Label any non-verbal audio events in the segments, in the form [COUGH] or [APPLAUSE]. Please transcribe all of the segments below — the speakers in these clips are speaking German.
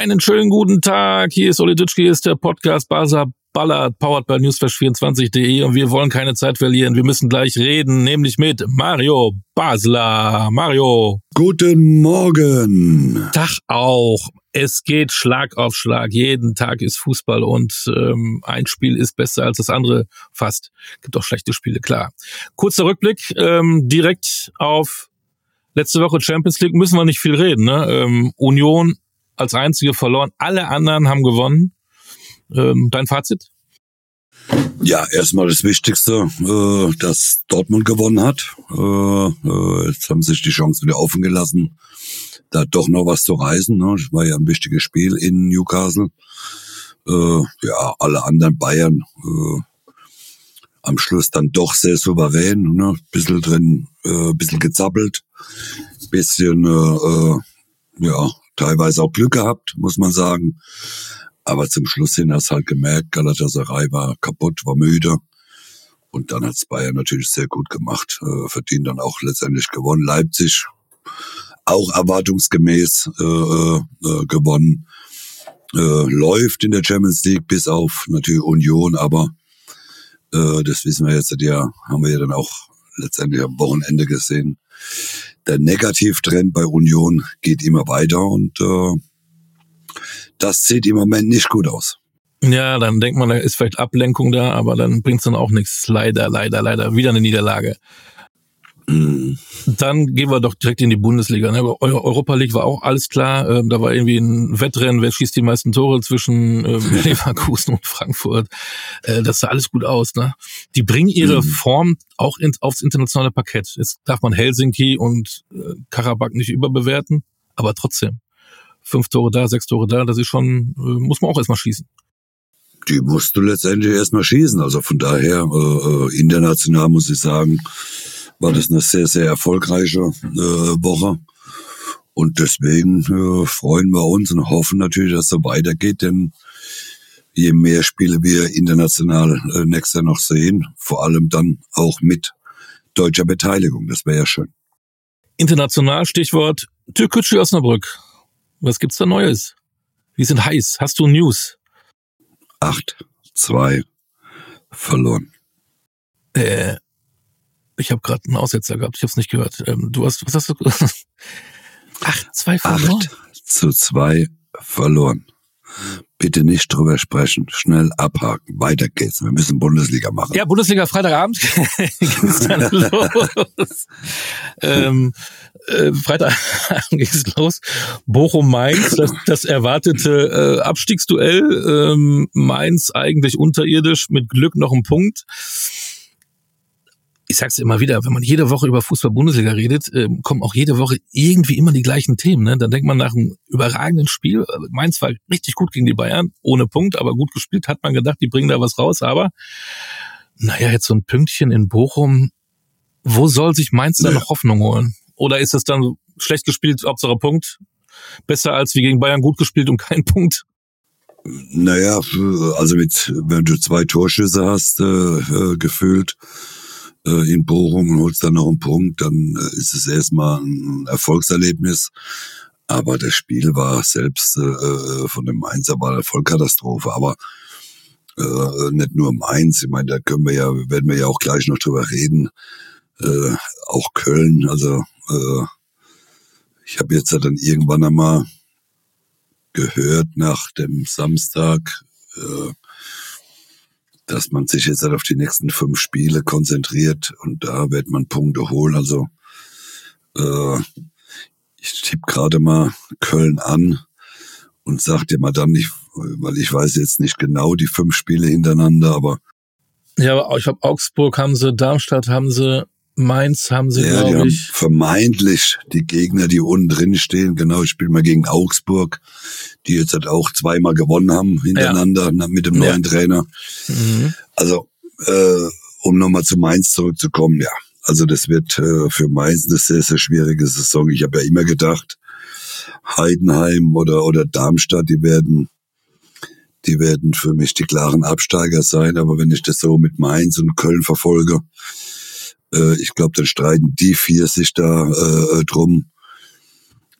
Einen schönen guten Tag. Hier ist Oli Ditschke, hier ist der Podcast Basa Ballard, powered by newsflash24.de und wir wollen keine Zeit verlieren. Wir müssen gleich reden, nämlich mit Mario Basler. Mario. Guten Morgen. Tag auch. Es geht Schlag auf Schlag. Jeden Tag ist Fußball und ähm, ein Spiel ist besser als das andere fast. Gibt auch schlechte Spiele, klar. Kurzer Rückblick, ähm, direkt auf letzte Woche Champions League müssen wir nicht viel reden. Ne? Ähm, Union als einzige verloren. Alle anderen haben gewonnen. Ähm, dein Fazit? Ja, erstmal das Wichtigste, äh, dass Dortmund gewonnen hat. Äh, äh, jetzt haben sich die Chancen wieder offen gelassen, da doch noch was zu reisen. Ne? Das war ja ein wichtiges Spiel in Newcastle. Äh, ja, alle anderen Bayern äh, am Schluss dann doch sehr souverän, ne? bisschen drin, äh, bisschen gezappelt, bisschen äh, äh, ja teilweise auch Glück gehabt, muss man sagen. Aber zum Schluss hin hast du halt gemerkt, Galatasaray war kaputt, war müde. Und dann hat's Bayern natürlich sehr gut gemacht, äh, verdient dann auch letztendlich gewonnen. Leipzig auch erwartungsgemäß äh, äh, gewonnen. Äh, läuft in der Champions League bis auf natürlich Union, aber äh, das wissen wir jetzt ja, haben wir ja dann auch letztendlich am Wochenende gesehen der Negativtrend bei Union geht immer weiter und äh, das sieht im Moment nicht gut aus. Ja, dann denkt man, da ist vielleicht Ablenkung da, aber dann bringt's dann auch nichts. Leider, leider, leider. Wieder eine Niederlage. Dann gehen wir doch direkt in die Bundesliga. Ne? Europa League war auch alles klar. Ähm, da war irgendwie ein Wettrennen, wer schießt die meisten Tore zwischen ähm, [LAUGHS] Leverkusen und Frankfurt. Äh, das sah alles gut aus. Ne? Die bringen ihre mhm. Form auch ins, aufs internationale Parkett. Jetzt darf man Helsinki und äh, Karabakh nicht überbewerten, aber trotzdem. Fünf Tore da, sechs Tore da, das ist schon, äh, muss man auch erstmal schießen die musst du letztendlich erstmal schießen. Also von daher, äh international muss ich sagen, war das eine sehr, sehr erfolgreiche äh, Woche. Und deswegen äh, freuen wir uns und hoffen natürlich, dass es so weitergeht, denn je mehr Spiele wir international äh, nächstes Jahr noch sehen, vor allem dann auch mit deutscher Beteiligung, das wäre ja schön. International Stichwort Türkgücü Osnabrück. Was gibt's da Neues? Wir sind heiß. Hast du News? Acht, zwei, verloren. Äh, ich habe gerade einen Aussetzer gehabt, ich habe es nicht gehört. Ähm, du hast, was hast du? [LAUGHS] Acht, zwei verloren. Acht zu zwei verloren. Bitte nicht drüber sprechen. Schnell abhaken. Weiter geht's. Wir müssen Bundesliga machen. Ja, Bundesliga Freitagabend [LAUGHS] ging's dann [LAUGHS] los. ähm, äh, Freitag ging's los. Bochum-Mainz, das, das erwartete äh, Abstiegsduell. Ähm, Mainz eigentlich unterirdisch, mit Glück noch ein Punkt ich sag's immer wieder, wenn man jede Woche über Fußball-Bundesliga redet, äh, kommen auch jede Woche irgendwie immer die gleichen Themen. Ne? Dann denkt man nach einem überragenden Spiel, äh, Mainz war richtig gut gegen die Bayern, ohne Punkt, aber gut gespielt, hat man gedacht, die bringen da was raus. Aber naja, jetzt so ein Pünktchen in Bochum, wo soll sich Mainz da noch Hoffnung holen? Oder ist es dann schlecht gespielt, Hauptsache Punkt? Besser als wie gegen Bayern gut gespielt und kein Punkt? Naja, also mit, wenn du zwei Torschüsse hast, äh, äh gefühlt, äh, in Bochum und holst dann noch einen Punkt, dann äh, ist es erstmal ein Erfolgserlebnis. Aber das Spiel war selbst äh, äh, von dem Mainzer war eine Vollkatastrophe. Aber äh, nicht nur Mainz, ich meine, da können wir ja, werden wir ja auch gleich noch drüber reden. Äh, auch Köln, also äh, ich habe jetzt dann irgendwann einmal gehört nach dem Samstag, äh, dass man sich jetzt halt auf die nächsten fünf Spiele konzentriert und da wird man Punkte holen. Also äh, ich tippe gerade mal Köln an und sag dir mal dann nicht, weil ich weiß jetzt nicht genau die fünf Spiele hintereinander, aber ja, aber ich glaube Augsburg haben sie, Darmstadt haben sie, Mainz haben sie, ja, glaube ich. vermeintlich die Gegner, die unten drin stehen. Genau, ich spiele mal gegen Augsburg, die jetzt halt auch zweimal gewonnen haben hintereinander ja. mit dem neuen ja. Trainer. Mhm. Also, äh, um nochmal zu Mainz zurückzukommen, ja. Also das wird äh, für Mainz eine sehr, sehr schwierige Saison. Ich habe ja immer gedacht, Heidenheim oder, oder Darmstadt, die werden die werden für mich die klaren Absteiger sein. Aber wenn ich das so mit Mainz und Köln verfolge, äh, ich glaube, dann streiten die vier sich da äh, drum.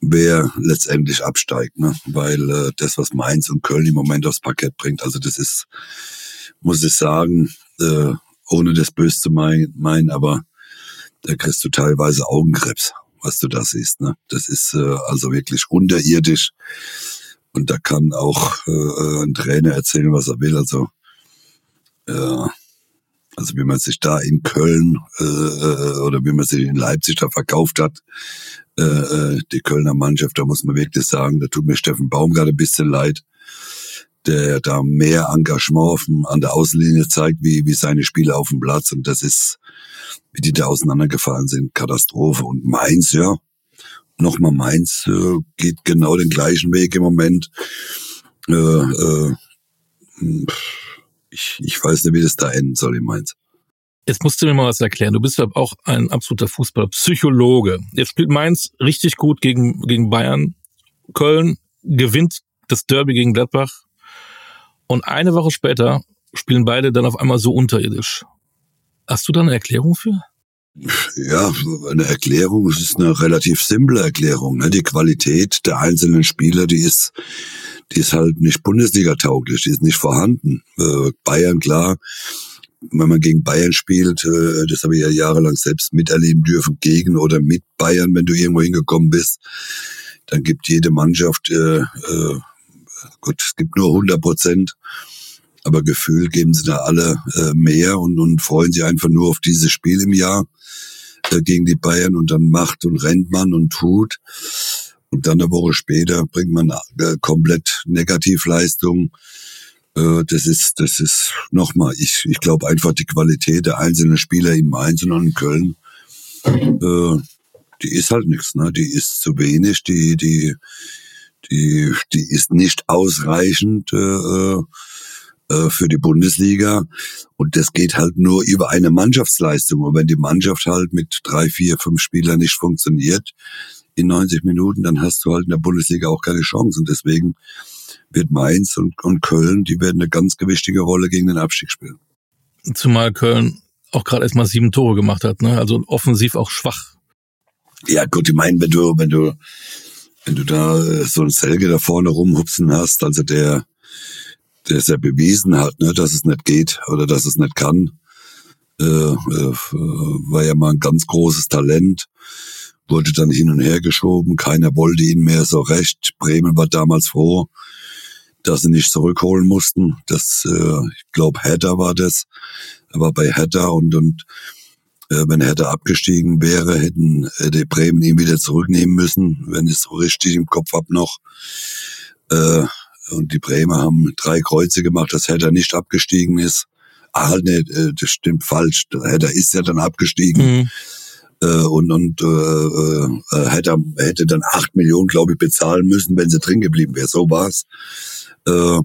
wer letztendlich absteigt, ne? Weil äh, das, was Mainz und Köln im Moment aufs Parkett bringt, also das ist, muss ich sagen, äh, ohne das Böse zu meinen, aber da kriegst du teilweise Augenkrebs, was du da siehst. Ne? Das ist äh, also wirklich unterirdisch. Und da kann auch äh, ein Trainer erzählen, was er will. Also, äh, also wie man sich da in Köln äh, äh oder wie man sich in Leipzig da verkauft hat, äh, äh, die Kölner Mannschaft, da muss man wirklich sagen, da tut mir Steffen Baum gerade ein bisschen leid, der da mehr Engagement auf dem, an der Außenlinie zeigt, wie, wie seine Spieler auf dem Platz. Und das ist, wie die da auseinandergefallen sind, Katastrophe. Und Mainz, ja, nochmal Mainz äh, geht genau den gleichen Weg im Moment. Äh, äh, ich, ich weiß nicht, wie das da enden soll in Mainz. Jetzt musst du mir mal was erklären. Du bist ja auch ein absoluter Fußballpsychologe. Jetzt spielt Mainz richtig gut gegen, gegen Bayern. Köln gewinnt das Derby gegen Gladbach. Und eine Woche später spielen beide dann auf einmal so unterirdisch. Hast du da eine Erklärung für? Ja, eine Erklärung, es ist eine relativ simple Erklärung. Ne? Die Qualität der einzelnen Spieler, die ist, die ist halt nicht Bundesliga-tauglich, die ist nicht vorhanden. Äh, Bayern, klar, wenn man gegen Bayern spielt, äh, das habe ich ja jahrelang selbst miterleben dürfen, gegen oder mit Bayern, wenn du irgendwo hingekommen bist, dann gibt jede Mannschaft, äh, äh, gut, es gibt nur 100 Prozent aber gefühlt geben sie da alle äh, mehr und, und freuen sich einfach nur auf dieses Spiel im Jahr gegen die Bayern und dann macht und rennt man und tut. Und dann eine Woche später bringt man äh, komplett Negativleistung. Äh, das ist, das ist nochmal, ich, ich glaube einfach die Qualität der einzelnen Spieler Mainz und in Köln, äh, die ist halt nichts, ne? Die ist zu wenig, die, die, die, die ist nicht ausreichend. Äh, äh für die Bundesliga. Und das geht halt nur über eine Mannschaftsleistung. Und wenn die Mannschaft halt mit drei, vier, fünf Spielern nicht funktioniert in 90 Minuten, dann hast du halt in der Bundesliga auch keine Chance. Und deswegen wird Mainz und, und Köln, die werden eine ganz gewichtige Rolle gegen den Abstieg spielen. Zumal Köln auch gerade erst mal sieben Tore gemacht hat, ne? Also offensiv auch schwach. Ja, gut, ich meine, wenn du, wenn du, wenn du da äh, so ein Selge da vorne rumhupsen hast, also der, der es ja bewiesen hat, ne, dass es nicht geht oder dass es nicht kann. Äh, äh, war ja mal ein ganz großes Talent, wurde dann hin und her geschoben, keiner wollte ihn mehr so recht. Bremen war damals froh, dass sie nicht zurückholen mussten. Das, äh, ich glaube, Hedda war das. Er war bei Hedda und, und äh, wenn Hedda abgestiegen wäre, hätten hätte Bremen ihn wieder zurücknehmen müssen, wenn ich es so richtig im Kopf hab noch. Äh, und die Bremer haben drei Kreuze gemacht, dass Hertha nicht abgestiegen ist. Ah, nee, äh, das stimmt falsch. Hertha ist ja dann abgestiegen. Mhm. Äh, und und äh, äh, hätte, hätte dann acht Millionen, glaube ich, bezahlen müssen, wenn sie drin geblieben wäre. So war's. Äh,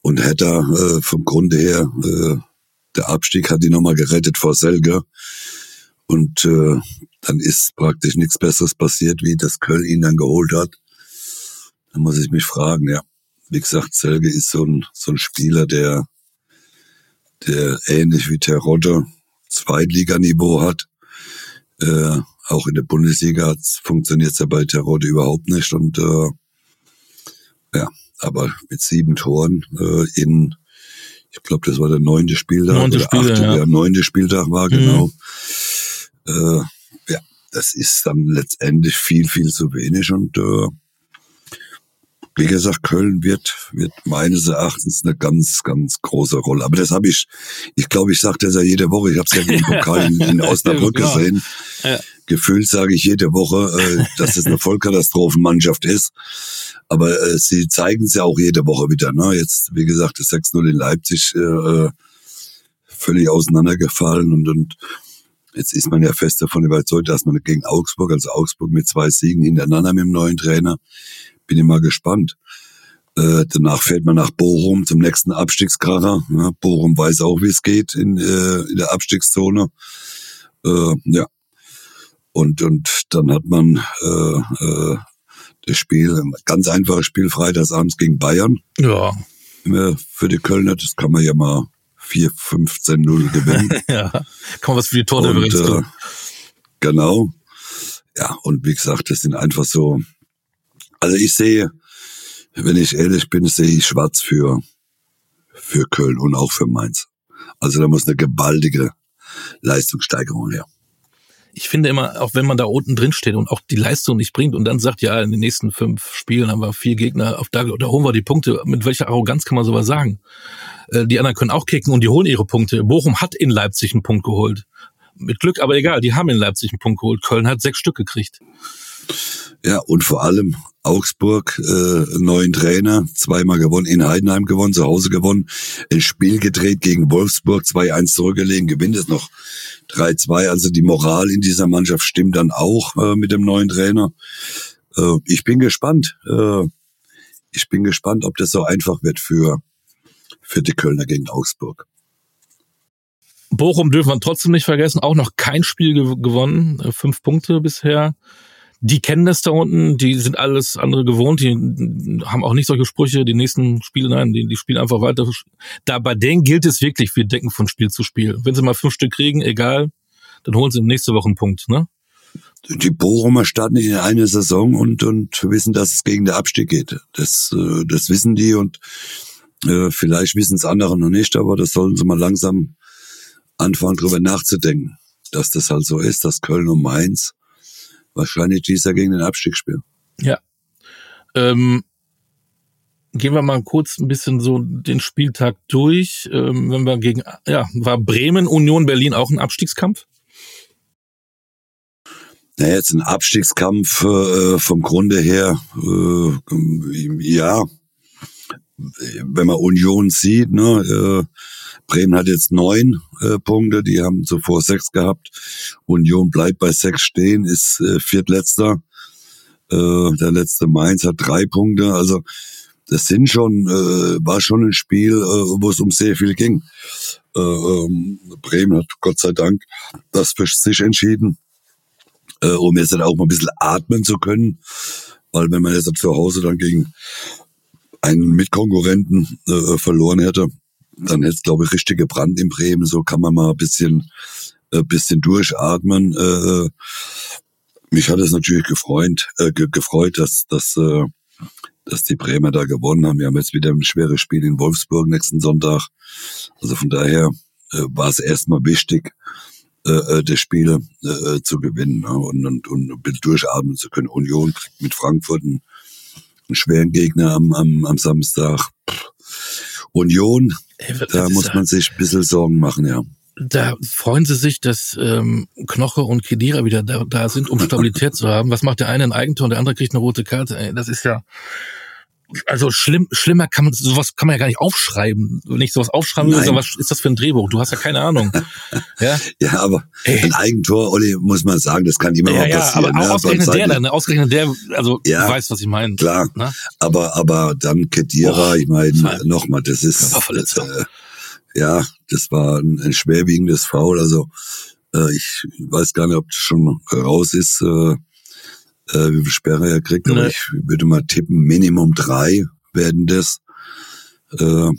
und hätte äh, vom Grunde her, äh, der Abstieg hat die nochmal gerettet vor Selge. Und äh, dann ist praktisch nichts Besseres passiert, wie das Köln ihn dann geholt hat. Da muss ich mich fragen, ja wie gesagt, Selge ist so ein, so ein Spieler, der, der ähnlich wie Terodde Zweitliganiveau hat. Äh, auch in der Bundesliga funktioniert es ja bei Terodde überhaupt nicht. Und äh, ja, aber mit sieben Toren äh, in, ich glaube, das war der neunte Spieltag neunte oder Spiele, achte, ja. der neunte Spieltag war, mhm. genau. Äh, ja, das ist dann letztendlich viel, viel zu wenig und äh, wie gesagt, Köln wird, wird meines Erachtens eine ganz, ganz große Rolle. Aber das habe ich, ich glaube, ich sage das ja jede Woche. Ich habe es ja im Pokal in, in [LAUGHS] Osnabrück ja. gesehen. Ja. Gefühlt sage ich jede Woche, äh, dass es eine Vollkatastrophenmannschaft ist. Aber äh, sie zeigen es ja auch jede Woche wieder. Ne? Jetzt, wie gesagt, das 6-0 in Leipzig äh, äh, völlig auseinandergefallen und, und Jetzt ist man ja fest davon überzeugt, dass man gegen Augsburg, also Augsburg mit zwei Siegen hintereinander mit dem neuen Trainer, bin ich mal gespannt. Äh, danach fährt man nach Bochum zum nächsten Abstiegskracher. Ja, Bochum weiß auch, wie es geht in, äh, in der Abstiegszone. Äh, ja. Und, und dann hat man äh, äh, das Spiel, ganz einfaches Spiel freitagsabends gegen Bayern. Ja. Für die Kölner, das kann man ja mal 4, 15, 0 gewinnen. [LAUGHS] ja, kann man was für die Tordifferenz äh, Genau. Ja, und wie gesagt, das sind einfach so, Also ich sehe, wenn ich ehrlich bin, sehe ich schwarz für, für Köln und auch für Mainz. Also da muss eine gewaltige Leistungssteigerung her ich finde immer, auch wenn man da unten drin steht und auch die Leistung nicht bringt und dann sagt, ja, in den nächsten fünf Spielen haben wir vier Gegner, auf da, da holen wir die Punkte. Mit welcher Arroganz kann man sowas sagen? Äh, die anderen können auch kicken und die holen ihre Punkte. Bochum hat in Leipzig einen Punkt geholt. Mit Glück, aber egal, die haben in Leipzig einen Punkt geholt. Köln hat sechs Stück gekriegt. Ja, und vor allem Augsburg, äh, neuen Trainer, zweimal gewonnen, in Heidenheim gewonnen, zu Hause gewonnen, ein Spiel gedreht gegen Wolfsburg, 2-1 zurückgelegen, gewinnt es noch 3-2. Also die Moral in dieser Mannschaft stimmt dann auch äh, mit dem neuen Trainer. Äh, ich bin gespannt. Äh, ich bin gespannt, ob das so einfach wird für, für die Kölner gegen Augsburg. Bochum dürfen wir trotzdem nicht vergessen, auch noch kein Spiel gewonnen, äh, fünf Punkte bisher die kennen das da unten, die sind alles andere gewohnt, die haben auch nicht solche Sprüche, die nächsten Spiele, nein, die, die spielen einfach weiter. Da bei denen gilt es wirklich, wir decken von Spiel zu Spiel. Wenn sie mal fünf Stück kriegen, egal, dann holen sie nächste Woche einen Punkt, ne? Die Bochumer starten in eine Saison und, und wissen, dass es gegen den Abstieg geht. Das, äh, das wissen die und äh, vielleicht wissen es andere noch nicht, aber das sollen sie mal langsam anfangen, drüber nachzudenken, dass das halt so ist, dass Köln und Mainz wahrscheinlich dies Jahr gegen den Abstieg spielen. Ja. Ähm, gehen wir mal kurz ein bisschen so den Spieltag durch. Ähm, wenn wir gegen, ja, war Bremen, Union Berlin auch ein Abstiegskampf? Naja, jetzt ein Abstiegskampf äh, vom Grunde her, äh, ja, wenn man Union sieht, ne, äh, Bremen hat jetzt neun äh, Punkte, die haben zuvor sechs gehabt. Union bleibt bei sechs stehen, ist äh, viertletzter. Äh, der letzte Mainz hat drei Punkte. Also das sind schon, äh, war schon ein Spiel, äh, wo es um sehr viel ging. Äh, ähm, Bremen hat Gott sei Dank das für sich entschieden, äh, um jetzt dann auch mal ein bisschen atmen zu können. Weil wenn man jetzt zu Hause dann gegen einen Mitkonkurrenten äh, verloren hätte, dann hätte es, glaube ich, richtig gebrannt in Bremen. So kann man mal ein bisschen, äh, bisschen durchatmen. Äh, mich hat es natürlich gefreut, äh, gefreut, dass, dass, äh, dass die Bremer da gewonnen haben. Wir haben jetzt wieder ein schweres Spiel in Wolfsburg nächsten Sonntag. Also von daher äh, war es erstmal wichtig, äh, äh das Spiel äh, zu gewinnen ne? und, und, und ein bisschen durchatmen zu können. Union kriegt mit Frankfurt einen, einen schweren Gegner am, am, am Samstag. Union Ey, da muss man sich ein bisschen Sorgen machen, ja. Da freuen sie sich, dass ähm, Knoche und Kedira wieder da, da sind, um Stabilität zu haben. Was macht der eine ein Eigentor und der andere kriegt eine rote Karte? Ey, das ist ja also schlimm, schlimmer kann man sowas kann man ja gar nicht aufschreiben. Wenn ich sowas aufschreiben würde, was ist das für ein Drehbuch? Du hast ja keine Ahnung. [LAUGHS] ja, ja aber Ey. ein Eigentor, Olli, muss man sagen, das kann immer ja, mal passieren. Ja, aber ne? ausgerechnet der dann, ne? ausgerechnet der, also ja, du weißt, was ich meine. Klar, ne? aber aber dann Kedira, oh, ich meine, nochmal, das ist äh, ja, das war ein, ein schwerwiegendes Foul. Also äh, ich weiß gar nicht, ob das schon raus ist. Äh, äh, wie viel Sperre er kriegt, aber nee. ich würde mal tippen, Minimum drei werden das. Äh,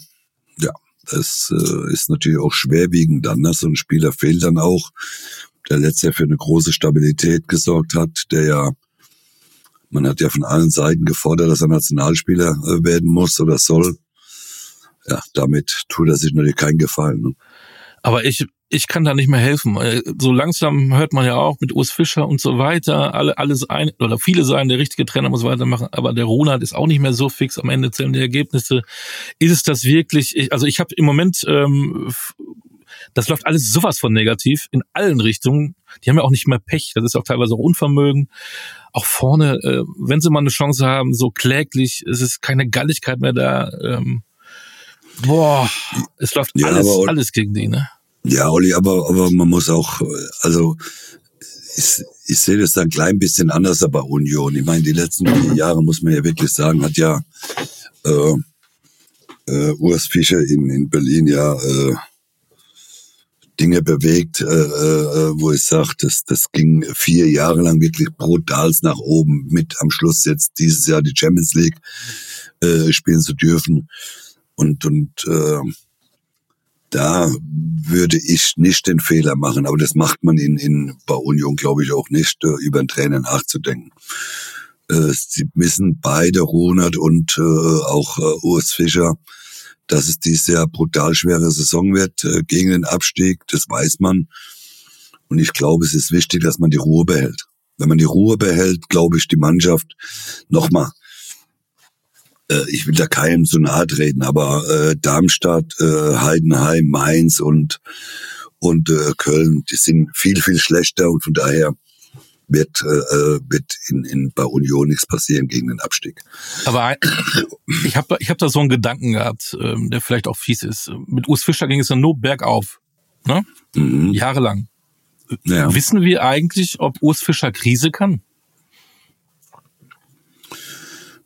ja, das äh, ist natürlich auch schwerwiegend dann. Ne? So ein Spieler fehlt dann auch, der letztes Jahr für eine große Stabilität gesorgt hat, der ja, man hat ja von allen Seiten gefordert, dass er Nationalspieler äh, werden muss oder soll. Ja, damit tut er sich natürlich keinen Gefallen. Ne? Aber ich ich kann da nicht mehr helfen. Äh, so langsam hört man ja auch mit Urs Fischer und so weiter, alle, alles ein, oder viele sagen, der richtige Trainer muss weitermachen, aber der Ronald ist auch nicht mehr so fix, am Ende zählen die Ergebnisse. Ist es das wirklich? Ich, also ich habe im Moment, ähm, das läuft alles sowas von negativ in allen Richtungen. Die haben ja auch nicht mehr Pech, das ist auch teilweise auch Unvermögen. Auch vorne, äh, wenn sie mal eine Chance haben, so kläglich, es ist keine Galligkeit mehr da. Ähm, boah, es läuft ja, alles, alles gegen die, ne? Ja, Olli, aber, aber man muss auch, also ich, ich sehe das da ein klein bisschen anders bei Union. Ich meine, die letzten vier Jahre, muss man ja wirklich sagen, hat ja äh, äh, Urs Fischer in, in Berlin ja äh, Dinge bewegt, äh, äh, wo ich sage, das, das ging vier Jahre lang wirklich brutal nach oben, mit am Schluss jetzt dieses Jahr die Champions League äh, spielen zu dürfen. Und, und äh, da würde ich nicht den Fehler machen, aber das macht man in, in bei Union, glaube ich, auch nicht, äh, über den Trainer nachzudenken. Äh, sie wissen beide, Ronald und äh, auch äh, Urs Fischer, dass es dieses Jahr brutal schwere Saison wird äh, gegen den Abstieg. Das weiß man. Und ich glaube, es ist wichtig, dass man die Ruhe behält. Wenn man die Ruhe behält, glaube ich, die Mannschaft nochmal. Äh, ich will da keinem so nahe treten, aber äh, Darmstadt, äh, Heidenheim, Mainz und und äh, Köln, die sind viel viel schlechter und von daher wird, äh, wird in, in bei Union nichts passieren gegen den Abstieg. Aber ich habe ich hab da so einen Gedanken gehabt, ähm, der vielleicht auch fies ist. Mit Urs Fischer ging es dann nur bergauf, ne? Mhm. Jahrelang. Ja. Wissen wir eigentlich, ob Urs Fischer Krise kann?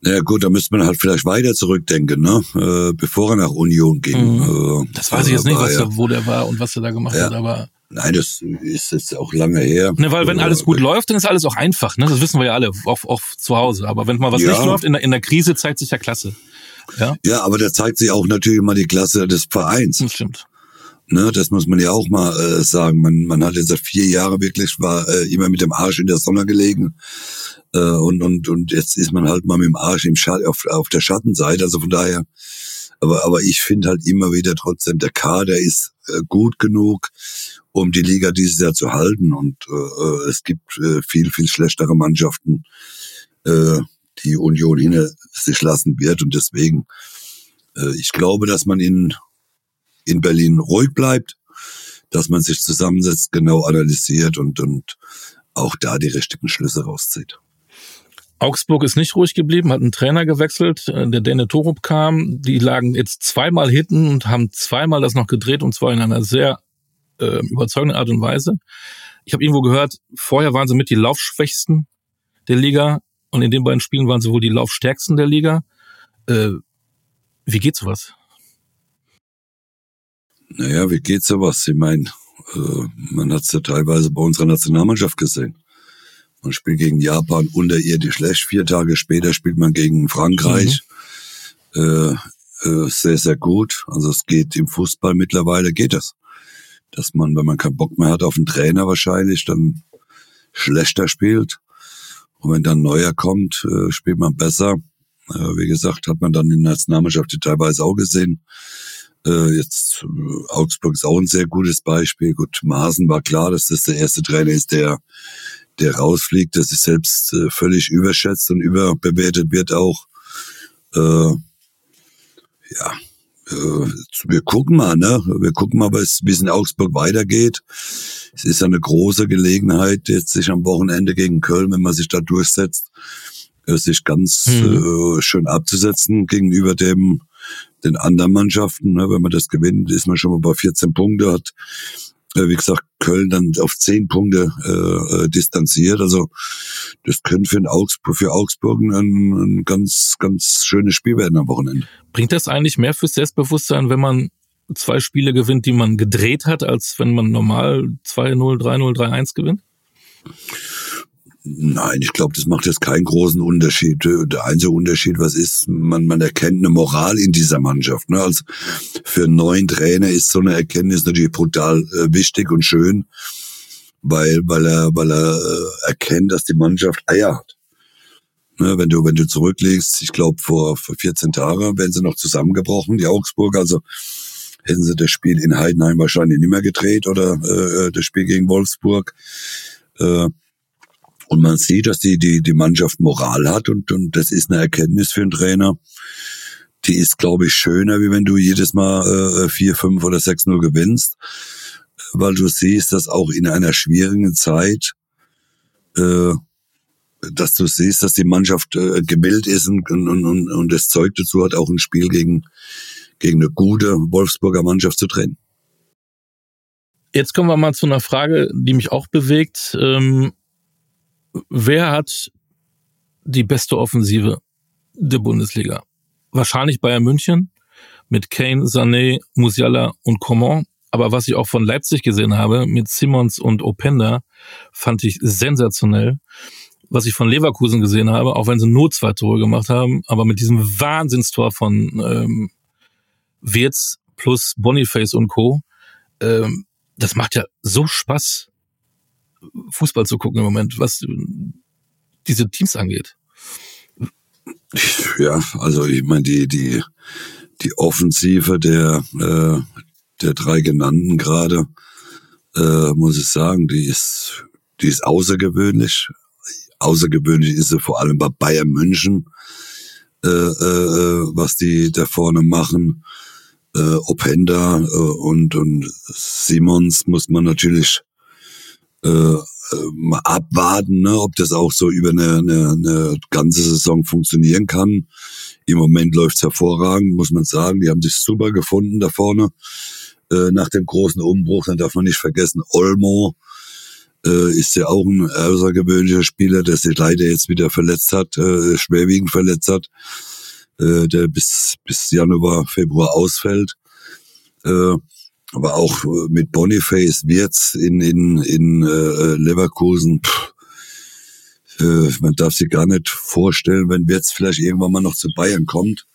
Naja gut, da müsste man halt vielleicht weiter zurückdenken, ne? Äh, bevor er nach Union ging. Mhm. Äh, das weiß ich jetzt nicht, was er, wo der war und was er da gemacht ja. hat, aber Nein, das ist jetzt auch lange her. Ne, weil wenn alles gut läuft, dann ist alles auch einfach. Ne? Das wissen wir ja alle, auch, auch zu Hause. Aber wenn mal was ja. nicht läuft, in der, in der Krise zeigt sich ja Klasse. Ja, ja aber da zeigt sich auch natürlich mal die Klasse des Vereins. Das stimmt. Ne, das muss man ja auch mal äh, sagen. Man, man hat jetzt seit vier Jahren wirklich war äh, immer mit dem Arsch in der Sonne gelegen äh, und und und jetzt ist man halt mal mit dem Arsch im Schatten auf, auf der Schattenseite. Also von daher, aber aber ich finde halt immer wieder trotzdem der Kader ist äh, gut genug um die Liga dieses Jahr zu halten. Und äh, es gibt äh, viel, viel schlechtere Mannschaften, äh, die Union hinter sich lassen wird. Und deswegen, äh, ich glaube, dass man in, in Berlin ruhig bleibt, dass man sich zusammensetzt, genau analysiert und, und auch da die richtigen Schlüsse rauszieht. Augsburg ist nicht ruhig geblieben, hat einen Trainer gewechselt, äh, der Dene Torup kam. Die lagen jetzt zweimal hinten und haben zweimal das noch gedreht und zwar in einer sehr äh, überzeugende Art und Weise. Ich habe irgendwo gehört, vorher waren sie mit die Laufschwächsten der Liga und in den beiden Spielen waren sie wohl die Laufstärksten der Liga. Äh, wie geht sowas? Naja, wie geht sowas? Ich meine, äh, man hat es ja teilweise bei unserer Nationalmannschaft gesehen. Man spielt gegen Japan unterirdisch schlecht. Vier Tage später spielt man gegen Frankreich. Mhm. Äh, äh, sehr, sehr gut. Also es geht im Fußball mittlerweile, geht es dass man, wenn man keinen Bock mehr hat auf einen Trainer wahrscheinlich, dann schlechter spielt. Und wenn dann neuer kommt, äh, spielt man besser. Äh, wie gesagt, hat man dann in der Nationalmannschaft teilweise auch gesehen. Äh, jetzt äh, Augsburg ist auch ein sehr gutes Beispiel. Gut, Maaßen war klar, dass das der erste Trainer ist, der der rausfliegt, der sich selbst äh, völlig überschätzt und überbewertet wird auch. Äh, ja, äh, wir gucken mal, ne? Wir gucken mal, was bis in Augsburg weitergeht. Es ist eine große Gelegenheit, jetzt sich am Wochenende gegen Köln, wenn man sich da durchsetzt, äh, sich ganz mhm. äh, schön abzusetzen gegenüber dem den anderen Mannschaften. Ne? Wenn man das gewinnt, ist man schon mal bei 14 Punkte, hat äh, wie gesagt, Köln dann auf zehn Punkte äh, äh, distanziert. Also das könnte für, Augsburg, für Augsburg ein, ein ganz, ganz schönes Spiel werden am Wochenende. Bringt das eigentlich mehr fürs Selbstbewusstsein, wenn man zwei Spiele gewinnt, die man gedreht hat, als wenn man normal 2-0, 3-0, 3-1 gewinnt? Nein, ich glaube, das macht jetzt keinen großen Unterschied. Der einzige Unterschied, was ist, man, man erkennt eine Moral in dieser Mannschaft. Ne? Also für einen neuen Trainer ist so eine Erkenntnis natürlich brutal äh, wichtig und schön, weil, weil er, weil er äh, erkennt, dass die Mannschaft Eier hat. Ne? Wenn du, wenn du zurücklegst, ich glaube, vor, vor 14 Tagen werden sie noch zusammengebrochen, die Augsburg, also hätten sie das Spiel in Heidenheim wahrscheinlich nicht mehr gedreht oder äh, das Spiel gegen Wolfsburg. Äh, und man sieht, dass die, die, die Mannschaft Moral hat und, und das ist eine Erkenntnis für einen Trainer. Die ist, glaube ich, schöner, wie wenn du jedes Mal äh, 4, 5 oder 6-0 gewinnst, weil du siehst, dass auch in einer schwierigen Zeit, äh, dass du siehst, dass die Mannschaft äh, gebildet ist und, und, und, und das Zeug dazu hat, auch ein Spiel gegen, gegen eine gute Wolfsburger Mannschaft zu trennen. Jetzt kommen wir mal zu einer Frage, die mich auch bewegt. Ähm, wer hat die beste Offensive der Bundesliga? Wahrscheinlich Bayern München mit Kane, Sané, Musiala und Coman. Aber was ich auch von Leipzig gesehen habe, mit Simons und Openda, fand ich sensationell. Was ich von Leverkusen gesehen habe, auch wenn sie nur zwei Tore gemacht haben, aber mit diesem Wahnsinnstor von ähm, Wirtz plus Boniface und Co., ähm, das macht ja so Spaß. Fußball zu gucken im Moment, was diese Teams angeht. Ja, also ich meine, die, die, die Offensive der, äh, der drei genannten gerade, äh, muss ich sagen, die ist, die ist außergewöhnlich. Außergewöhnlich ist sie vor allem bei Bayern München, äh, äh, was die da vorne machen. Äh, Openda äh, und, und Simons muss man natürlich äh, mal abwarten, ne, ob das auch so über eine, eine, eine ganze Saison funktionieren kann. Im Moment läuft's hervorragend, muss man sagen. Die haben sich super gefunden da vorne äh, nach dem großen Umbruch. Dann darf man nicht vergessen, Olmo äh, ist ja auch ein außergewöhnlicher Spieler, der sich leider jetzt wieder verletzt hat, äh, schwerwiegend verletzt hat, äh, der bis, bis Januar, Februar ausfällt. Äh, aber auch äh, mit Boniface, Wirtz in, in, in äh, Leverkusen, pff, äh, man darf sich gar nicht vorstellen, wenn Wirtz vielleicht irgendwann mal noch zu Bayern kommt.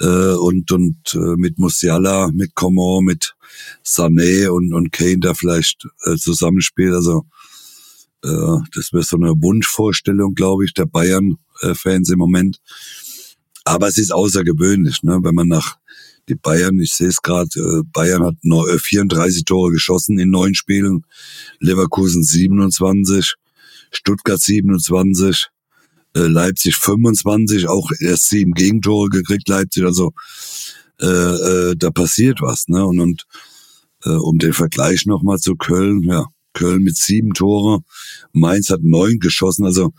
Äh, und und äh, mit Musiala, mit Coman, mit Sané und, und Kane da vielleicht äh, zusammenspielt. Also äh, das wäre so eine Wunschvorstellung, glaube ich, der Bayern-Fans im Moment. Aber es ist außergewöhnlich, ne? wenn man nach die Bayern, ich sehe es gerade, äh, Bayern hat 34 äh, Tore geschossen in neun Spielen, Leverkusen 27, Stuttgart 27, äh, Leipzig 25, auch erst sieben Gegentore gekriegt, Leipzig, also äh, äh, da passiert was, ne? Und, und äh, um den Vergleich nochmal zu Köln, ja, Köln mit sieben Tore, Mainz hat neun geschossen, also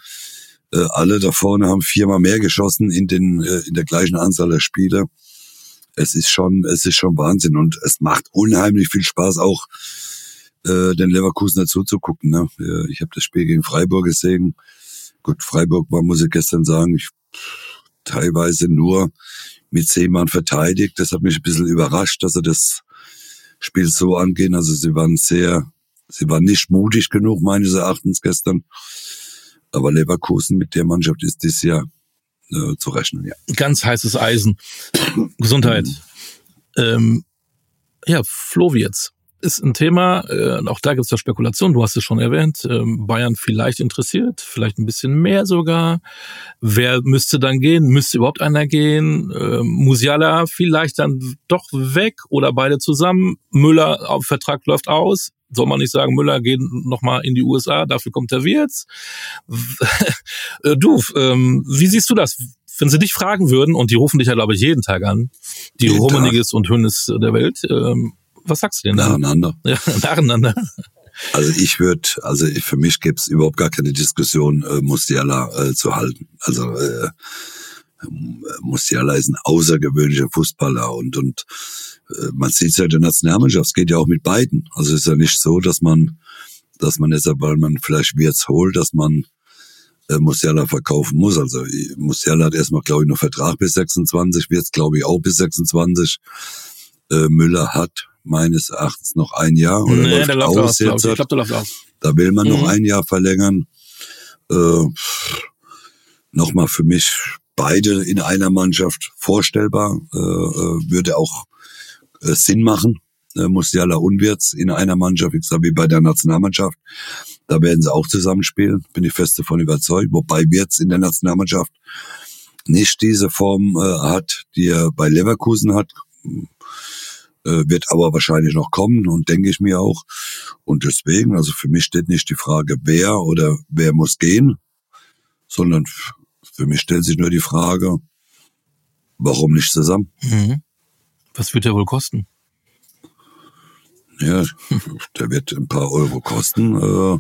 äh, alle da vorne haben viermal mehr geschossen in den äh, in der gleichen Anzahl der Spiele es ist schon, es ist schon Wahnsinn und es macht unheimlich viel Spaß auch äh, den Leverkusen dazu zu gucken. Ne? Ich habe das Spiel gegen Freiburg gesehen. Gut, Freiburg war, muss ich gestern sagen, ich, teilweise nur mit zehn Mann verteidigt. Das hat mich ein bisschen überrascht, dass sie das Spiel so angehen. Also sie waren sehr, sie waren nicht mutig genug, meines Erachtens gestern. Aber Leverkusen mit der Mannschaft ist dieses Jahr äh, zu rechnen, ja. Ganz heißes Eisen. Gesundheit. Ähm, ja, Flowirts ist ein Thema, äh, auch da gibt es ja Spekulationen, du hast es schon erwähnt, ähm, Bayern vielleicht interessiert, vielleicht ein bisschen mehr sogar. Wer müsste dann gehen? Müsste überhaupt einer gehen? Ähm, Musiala vielleicht dann doch weg oder beide zusammen? Müller Vertrag läuft aus soll man nicht sagen, Müller geht nochmal in die USA, dafür kommt der Wirtz. [LAUGHS] Äh, du, ähm, wie siehst du das? Wenn sie dich fragen würden, und die rufen dich ja, glaube ich, jeden Tag an, die Rummeniges und Hönes der Welt, ähm, was sagst du denn da? Nacheinander. [LAUGHS] Ja, nacheinander. Also ich würde, also für mich gibt's überhaupt gar keine Diskussion, äh, Musiala äh, zu halten. Also äh, Musiala ist ein außergewöhnlicher Fußballer und und äh, man sieht es ja in der Nationalmannschaft, es geht ja auch mit beiden. Also es ist ja nicht so, dass man, dass man jetzt, weil man vielleicht Wirtz holt, dass man äh, Musiala verkaufen muss. Also Musiala hat erstmal, glaube ich, noch Vertrag bis 26, Wirtz, glaube ich, auch bis 26. Äh, Müller hat meines Erachtens noch ein Jahr oder nee, läuft der läuft aus, aus jetzt. Ich glaube, der läuft aus. Da will man mhm. noch ein Jahr verlängern. Äh, Nochmal für mich beide in einer Mannschaft vorstellbar. Äh, äh würde auch äh, Sinn machen. Äh, Musiala und Wirtz in einer Mannschaft, ich sage wie bei der Nationalmannschaft. Da werden sie auch zusammenspielen, bin ich fest davon überzeugt. Wobei Wirtz in der Nationalmannschaft nicht diese Form äh, hat, die er bei Leverkusen hat. Äh, wird aber wahrscheinlich noch kommen und denke ich mir auch. Und deswegen, also für mich steht nicht die Frage, wer oder wer muss gehen, sondern für mich stellt sich nur die Frage, warum nicht zusammen? Mhm. Was wird der wohl kosten? Ja, der wird ein paar Euro kosten. Äh,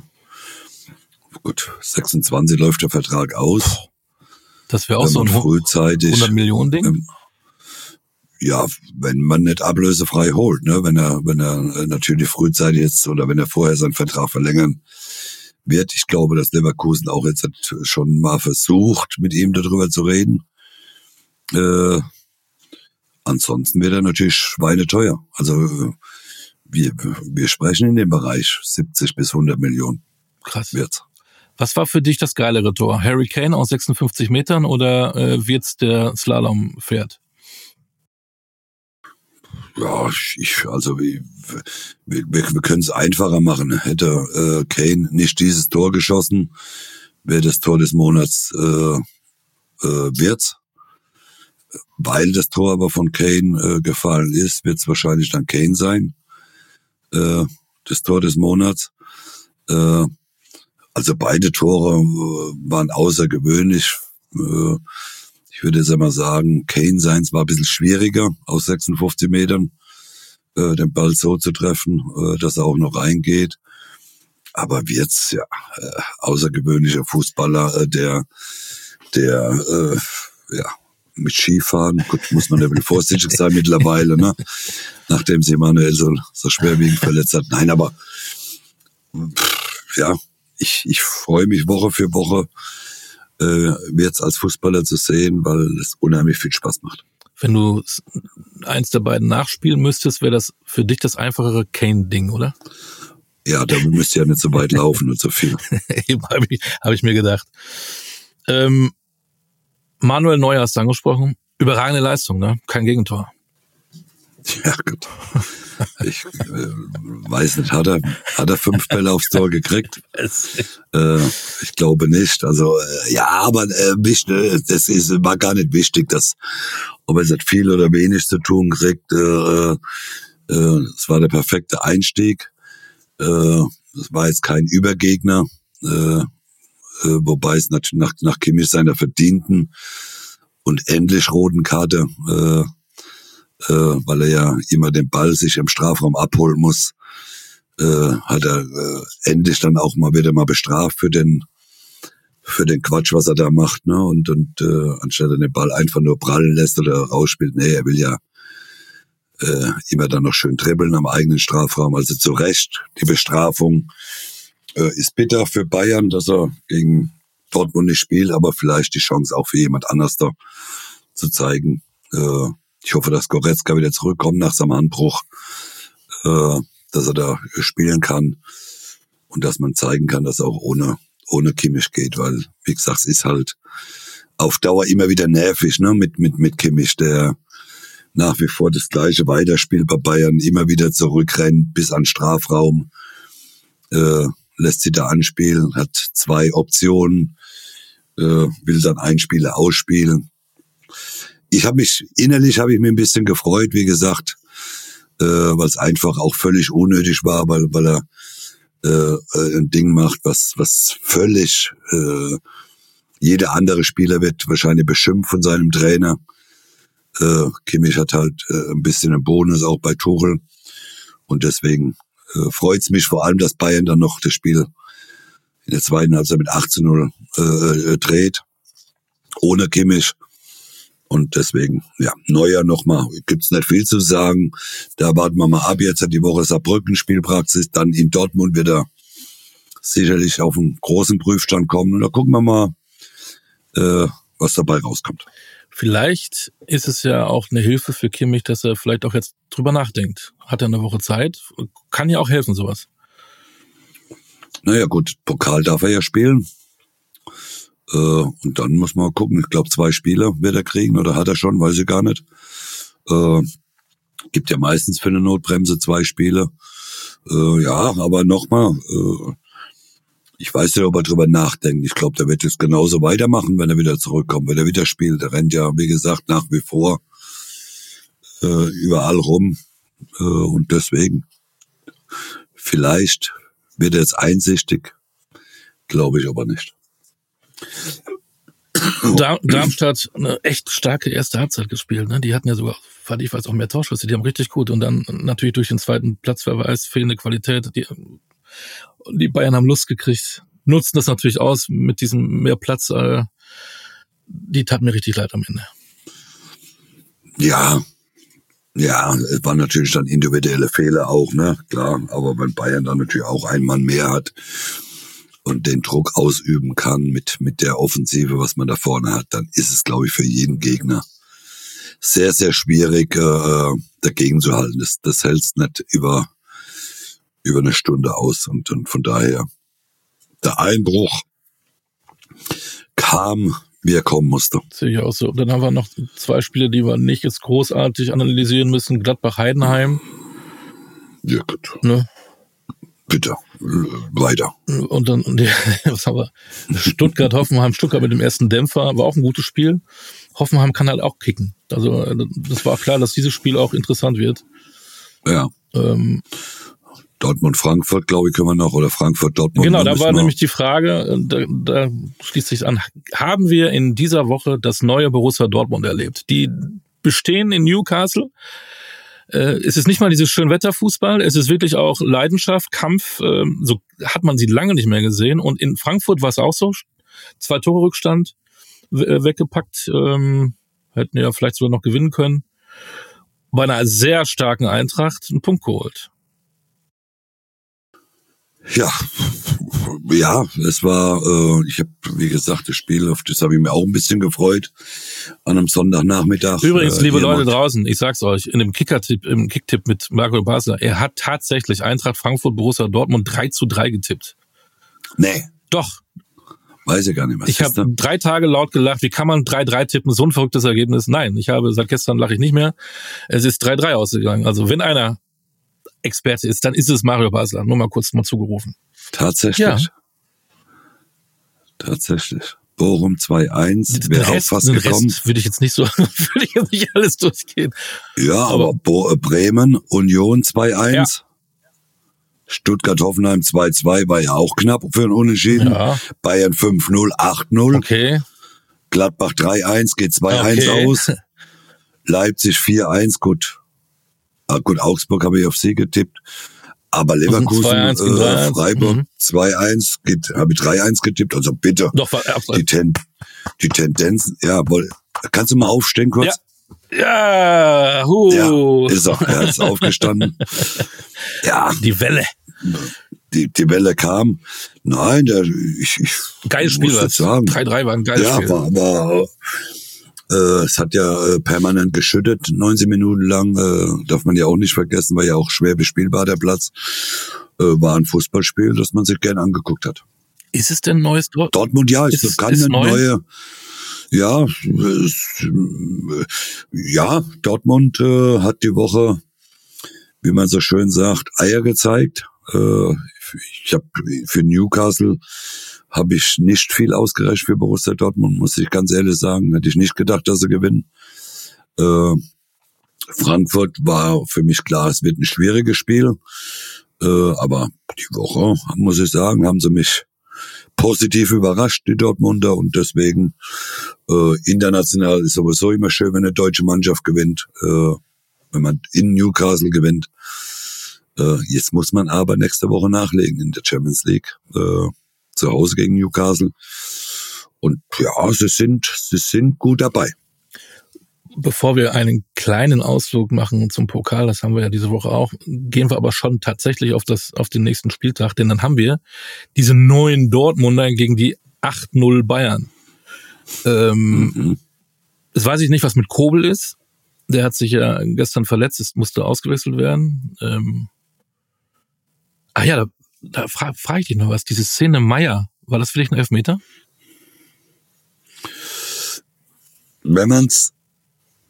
gut, 26 läuft der Vertrag aus. Das wäre auch so ein frühzeitig, 100 Millionen Ding. Ähm, ja, wenn man nicht ablösefrei holt, ne, wenn er, wenn er natürlich frühzeitig jetzt oder wenn er vorher seinen Vertrag verlängern wird. Ich glaube, dass Leverkusen auch jetzt schon mal versucht, mit ihm darüber zu reden. Äh, ansonsten wird er natürlich schweineteuer. Also wir, wir sprechen in dem Bereich 70 bis 100 Millionen. Krass. Wird's. Was war für dich das geilere Tor? Harry Kane aus 56 Metern oder äh, wird's der Slalom-Pferd? Ja, ich, also wir, wir, wir können es einfacher machen. Hätte äh, Kane nicht dieses Tor geschossen, wäre das Tor des Monats äh, äh, Wirtz. Weil das Tor aber von Kane äh, gefallen ist, wird es wahrscheinlich dann Kane sein. Äh, das Tor des Monats. Äh, also beide Tore äh, waren außergewöhnlich. Äh, ich würde jetzt einmal sagen, Kane seins war ein bisschen schwieriger aus 56 Metern, äh, den Ball so zu treffen, äh, dass er auch noch reingeht. Aber Wirtz, ja, äh, außergewöhnlicher Fußballer, äh, der, der, äh, ja, mit Skifahren, gut, muss man ja bisschen vorsichtig sein mittlerweile, ne? Nachdem sie Manuel so, so schwerwiegend verletzt hat. Nein, aber, pff, ja, ich, ich freue mich Woche für Woche, äh, Wirtz als Fußballer zu sehen, weil es unheimlich viel Spaß macht. Wenn du eins der beiden nachspielen müsstest, wäre das für dich das einfachere Kane-Ding, oder? Ja, da müsste ja nicht so weit laufen und so viel. [LAUGHS] Eben habe ich, hab ich mir gedacht. Ähm, Manuel Neuer hast du angesprochen. Überragende Leistung, ne? Kein Gegentor. Ja, gut. Ich äh, weiß nicht, hat er, hat er fünf Bälle aufs Tor gekriegt? [LAUGHS] äh, ich glaube nicht. Also äh, ja, aber äh, wichtig, äh, das ist war gar nicht wichtig, dass ob er jetzt viel oder wenig zu tun kriegt. Äh, äh, es war der perfekte Einstieg. Äh, es war jetzt kein Übergegner, äh, äh, wobei es nach, nach Kimmich seiner verdienten und endlich roten Karte, äh, äh, weil er ja immer den Ball sich im Strafraum abholen muss, äh, hat er äh, endlich dann auch mal wieder mal bestraft für den für den Quatsch, was er da macht, ne? Und und äh, anstatt er den Ball einfach nur prallen lässt oder rausspielt, nee, er will ja äh, immer dann noch schön dribbeln am eigenen Strafraum. Also zu Recht, die Bestrafung äh, ist bitter für Bayern, dass er gegen Dortmund nicht spielt, aber vielleicht die Chance auch für jemand anders da zu zeigen. Äh, ich hoffe, dass Goretzka wieder zurückkommt nach seinem Anbruch, äh, dass er da spielen kann und dass man zeigen kann, dass er auch ohne ohne Kimmich geht, weil wie gesagt, es ist halt auf Dauer immer wieder nervig, ne, mit mit mit Kimmich, der nach wie vor das gleiche Weiterspiel bei Bayern, immer wieder zurückrennt bis an Strafraum, äh, lässt sie da anspielen, hat zwei Optionen, äh, will dann einen Spieler ausspielen. Ich habe mich, innerlich habe ich mir ein bisschen gefreut, wie gesagt, äh, weil es einfach auch völlig unnötig war, weil, weil er äh, ein Ding macht, was, was völlig äh, jeder andere Spieler wird wahrscheinlich beschimpft von seinem Trainer. Äh, Kimmich hat halt äh, ein bisschen einen Bonus auch bei Tuchel. Und deswegen äh, freut es mich vor allem, dass Bayern dann noch das Spiel in der zweiten Halbzeit mit 8 zu 0 äh, äh, dreht. Ohne Kimmich. Und deswegen, ja, Neuer nochmal, gibt's nicht viel zu sagen. Da warten wir mal ab. Jetzt hat die Woche Saarbrücken Spielpraxis. Dann in Dortmund wird er sicherlich auf einen großen Prüfstand kommen. Und da gucken wir mal, äh, was dabei rauskommt. Vielleicht ist es ja auch eine Hilfe für Kimmich, dass er vielleicht auch jetzt drüber nachdenkt. Hat er eine Woche Zeit? Kann ja auch helfen, sowas. Naja, gut, Pokal darf er ja spielen. Äh, und dann muss man gucken. Ich glaube, zwei Spiele wird er kriegen oder hat er schon, weiß ich gar nicht. Äh, gibt ja meistens für eine Notbremse zwei Spiele. Äh, ja, aber nochmal, äh, ich weiß nicht, ob er drüber nachdenkt. Ich glaube, der wird jetzt genauso weitermachen, wenn er wieder zurückkommt, wenn er wieder spielt. Der rennt ja, wie gesagt, nach wie vor äh, überall rum. Äh, und deswegen, vielleicht wird er jetzt einsichtig, glaube ich aber nicht. Darmstadt eine echt starke erste Halbzeit gespielt. Ne? Die hatten ja sogar, fand ich weiß auch mehr Torschüsse. Die haben richtig gut und dann natürlich durch den zweiten Platzverweis fehlende Qualität. Die die Bayern haben Lust gekriegt, nutzen das natürlich aus mit diesem mehr Platz. Äh, die tat mir richtig leid am Ende. Ja, ja, es waren natürlich dann individuelle Fehler auch, ne, klar. Aber wenn Bayern dann natürlich auch einen Mann mehr hat und den Druck ausüben kann mit, mit der Offensive, was man da vorne hat, dann ist es, glaube ich, für jeden Gegner sehr, sehr schwierig, äh, dagegen zu halten. Das, das hältst nicht über, über eine Stunde aus und, und von daher der Einbruch kam, wie er kommen musste. Sehe ich auch so. Dann haben wir noch zwei Spiele, die wir nicht jetzt großartig analysieren müssen. Gladbach-Heidenheim. Ja, gut. Ne? Bitte. Weiter. Und dann, [LAUGHS] was haben wir? Stuttgart, Hoffenheim, Stuttgart mit dem ersten Dämpfer, war auch ein gutes Spiel. Hoffenheim kann halt auch kicken. Also, das war klar, dass dieses Spiel auch interessant wird. Ja. Ähm, Dortmund-Frankfurt, glaube ich, können wir noch, oder Frankfurt-Dortmund. Genau, da war nämlich die Frage, da, da schließt sich an, haben wir in dieser Woche das neue Borussia Dortmund erlebt? Die bestehen in Newcastle, äh, es ist nicht mal dieses Schönwetterfußball, es ist wirklich auch Leidenschaft, Kampf, äh, so hat man sie lange nicht mehr gesehen. Und in Frankfurt war es auch so, zwei Tore Rückstand äh, weggepackt, ähm, hätten ja vielleicht sogar noch gewinnen können. Bei einer sehr starken Eintracht einen Punkt geholt. Ja, ja, es war, äh, ich habe, wie gesagt, das Spiel, auf das habe ich mir auch ein bisschen gefreut an einem Sonntagnachmittag. Übrigens, äh, liebe Leute draußen, ich sag's euch, in dem Kicker-Tipp, im Kicktipp mit Marco Basler, er hat tatsächlich Eintracht Frankfurt, Borussia Dortmund 3 zu 3 getippt. Nee. Doch. Weiß ich gar nicht mehr. Ich habe drei Tage laut gelacht, wie kann man 3-3 tippen, so ein verrücktes Ergebnis? Nein, ich habe seit gestern lache ich nicht mehr. Es ist 3-3 ausgegangen. Also wenn einer Experte ist, dann ist es Mario Basler. Nur mal kurz mal zugerufen. Tatsächlich. Ja. Tatsächlich. Bochum 2-1, wäre auch fast gekommen. Rest würde ich jetzt nicht so, [LAUGHS] würde ich jetzt nicht alles durchgehen. Ja, aber, aber Bremen, Union 2-1. Ja. Stuttgart-Hoffenheim 2-2 war ja auch knapp für ein Unentschieden. Ja. Bayern 5-0, 8-0. Okay. Gladbach 3-1, geht 2-1 okay. aus. [LAUGHS] Leipzig 4-1, gut. Ah, gut, Augsburg habe ich auf Sie getippt. Aber Leverkusen, 2 -1 äh, Freiburg mhm. 2-1, geht, habe ich 3-1 getippt, also bitte. Doch, war, die, Ten, die Tendenzen, ja, wohl, kannst du mal aufstehen kurz? Ja, ja, huh. ja ist auch, er ist [LAUGHS] aufgestanden. ja. Die Welle. Die, die Welle kam. Nein, der, ich, ich Geiles Spiel, sagen. 3-3 war ein geiles ja, Spiel. Ja, war, war äh, es hat ja äh, permanent geschüttet, 90 Minuten lang. Äh, darf man ja auch nicht vergessen, war ja auch schwer bespielbar der Platz. Äh, war ein Fußballspiel, das man sich gern angeguckt hat. Ist es denn neues Dort Dortmund? Ja, ist, es kann eine neu? neue. Ja, es, äh, ja, Dortmund äh, hat die Woche, wie man so schön sagt, Eier gezeigt. Äh, ich habe für Newcastle habe ich nicht viel ausgereicht für Borussia Dortmund, muss ich ganz ehrlich sagen. Hätte ich nicht gedacht, dass sie gewinnen. Äh, Frankfurt war für mich klar, es wird ein schwieriges Spiel. Äh, aber die Woche, muss ich sagen, haben sie mich positiv überrascht, die Dortmunder. Und deswegen äh, international ist sowieso immer schön, wenn eine deutsche Mannschaft gewinnt. Äh, wenn man in Newcastle gewinnt. Äh, jetzt muss man aber nächste Woche nachlegen in der Champions League. Äh, zu Hause gegen Newcastle. Und ja, sie sind, sie sind gut dabei. Bevor wir einen kleinen Ausflug machen zum Pokal, das haben wir ja diese Woche auch, gehen wir aber schon tatsächlich auf das, auf den nächsten Spieltag, denn dann haben wir diese neuen Dortmunder gegen die 8-0 Bayern. Ähm, mhm. Das weiß ich nicht, was mit Kobel ist. Der hat sich ja gestern verletzt, es musste ausgewechselt werden. Ähm, ah ja, da da frage frag ich dich noch was, diese Szene Meier, war das vielleicht ein Elfmeter? Wenn man's,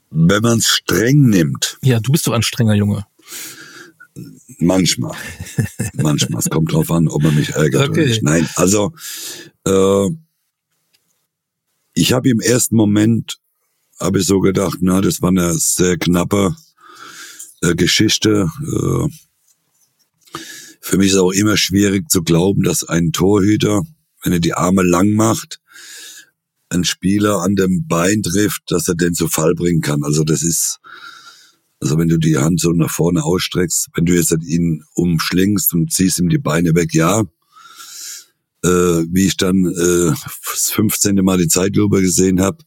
wenn man's streng nimmt. Ja, du bist doch ein strenger Junge. Manchmal. [LAUGHS] Manchmal. Es kommt drauf an, ob man mich ärgert okay. oder nicht. Nein, also äh, ich habe im ersten Moment habe ich so gedacht, na, das war eine sehr knappe äh, Geschichte. Äh, für mich ist auch immer schwierig zu glauben, dass ein Torhüter, wenn er die Arme lang macht, einen Spieler an dem Bein trifft, dass er den zu Fall bringen kann. Also das ist, also wenn du die Hand so nach vorne ausstreckst, wenn du jetzt ihn umschlingst und ziehst ihm die Beine weg, ja. Äh, wie ich dann äh, das 15. Mal die Zeitlupe gesehen habe,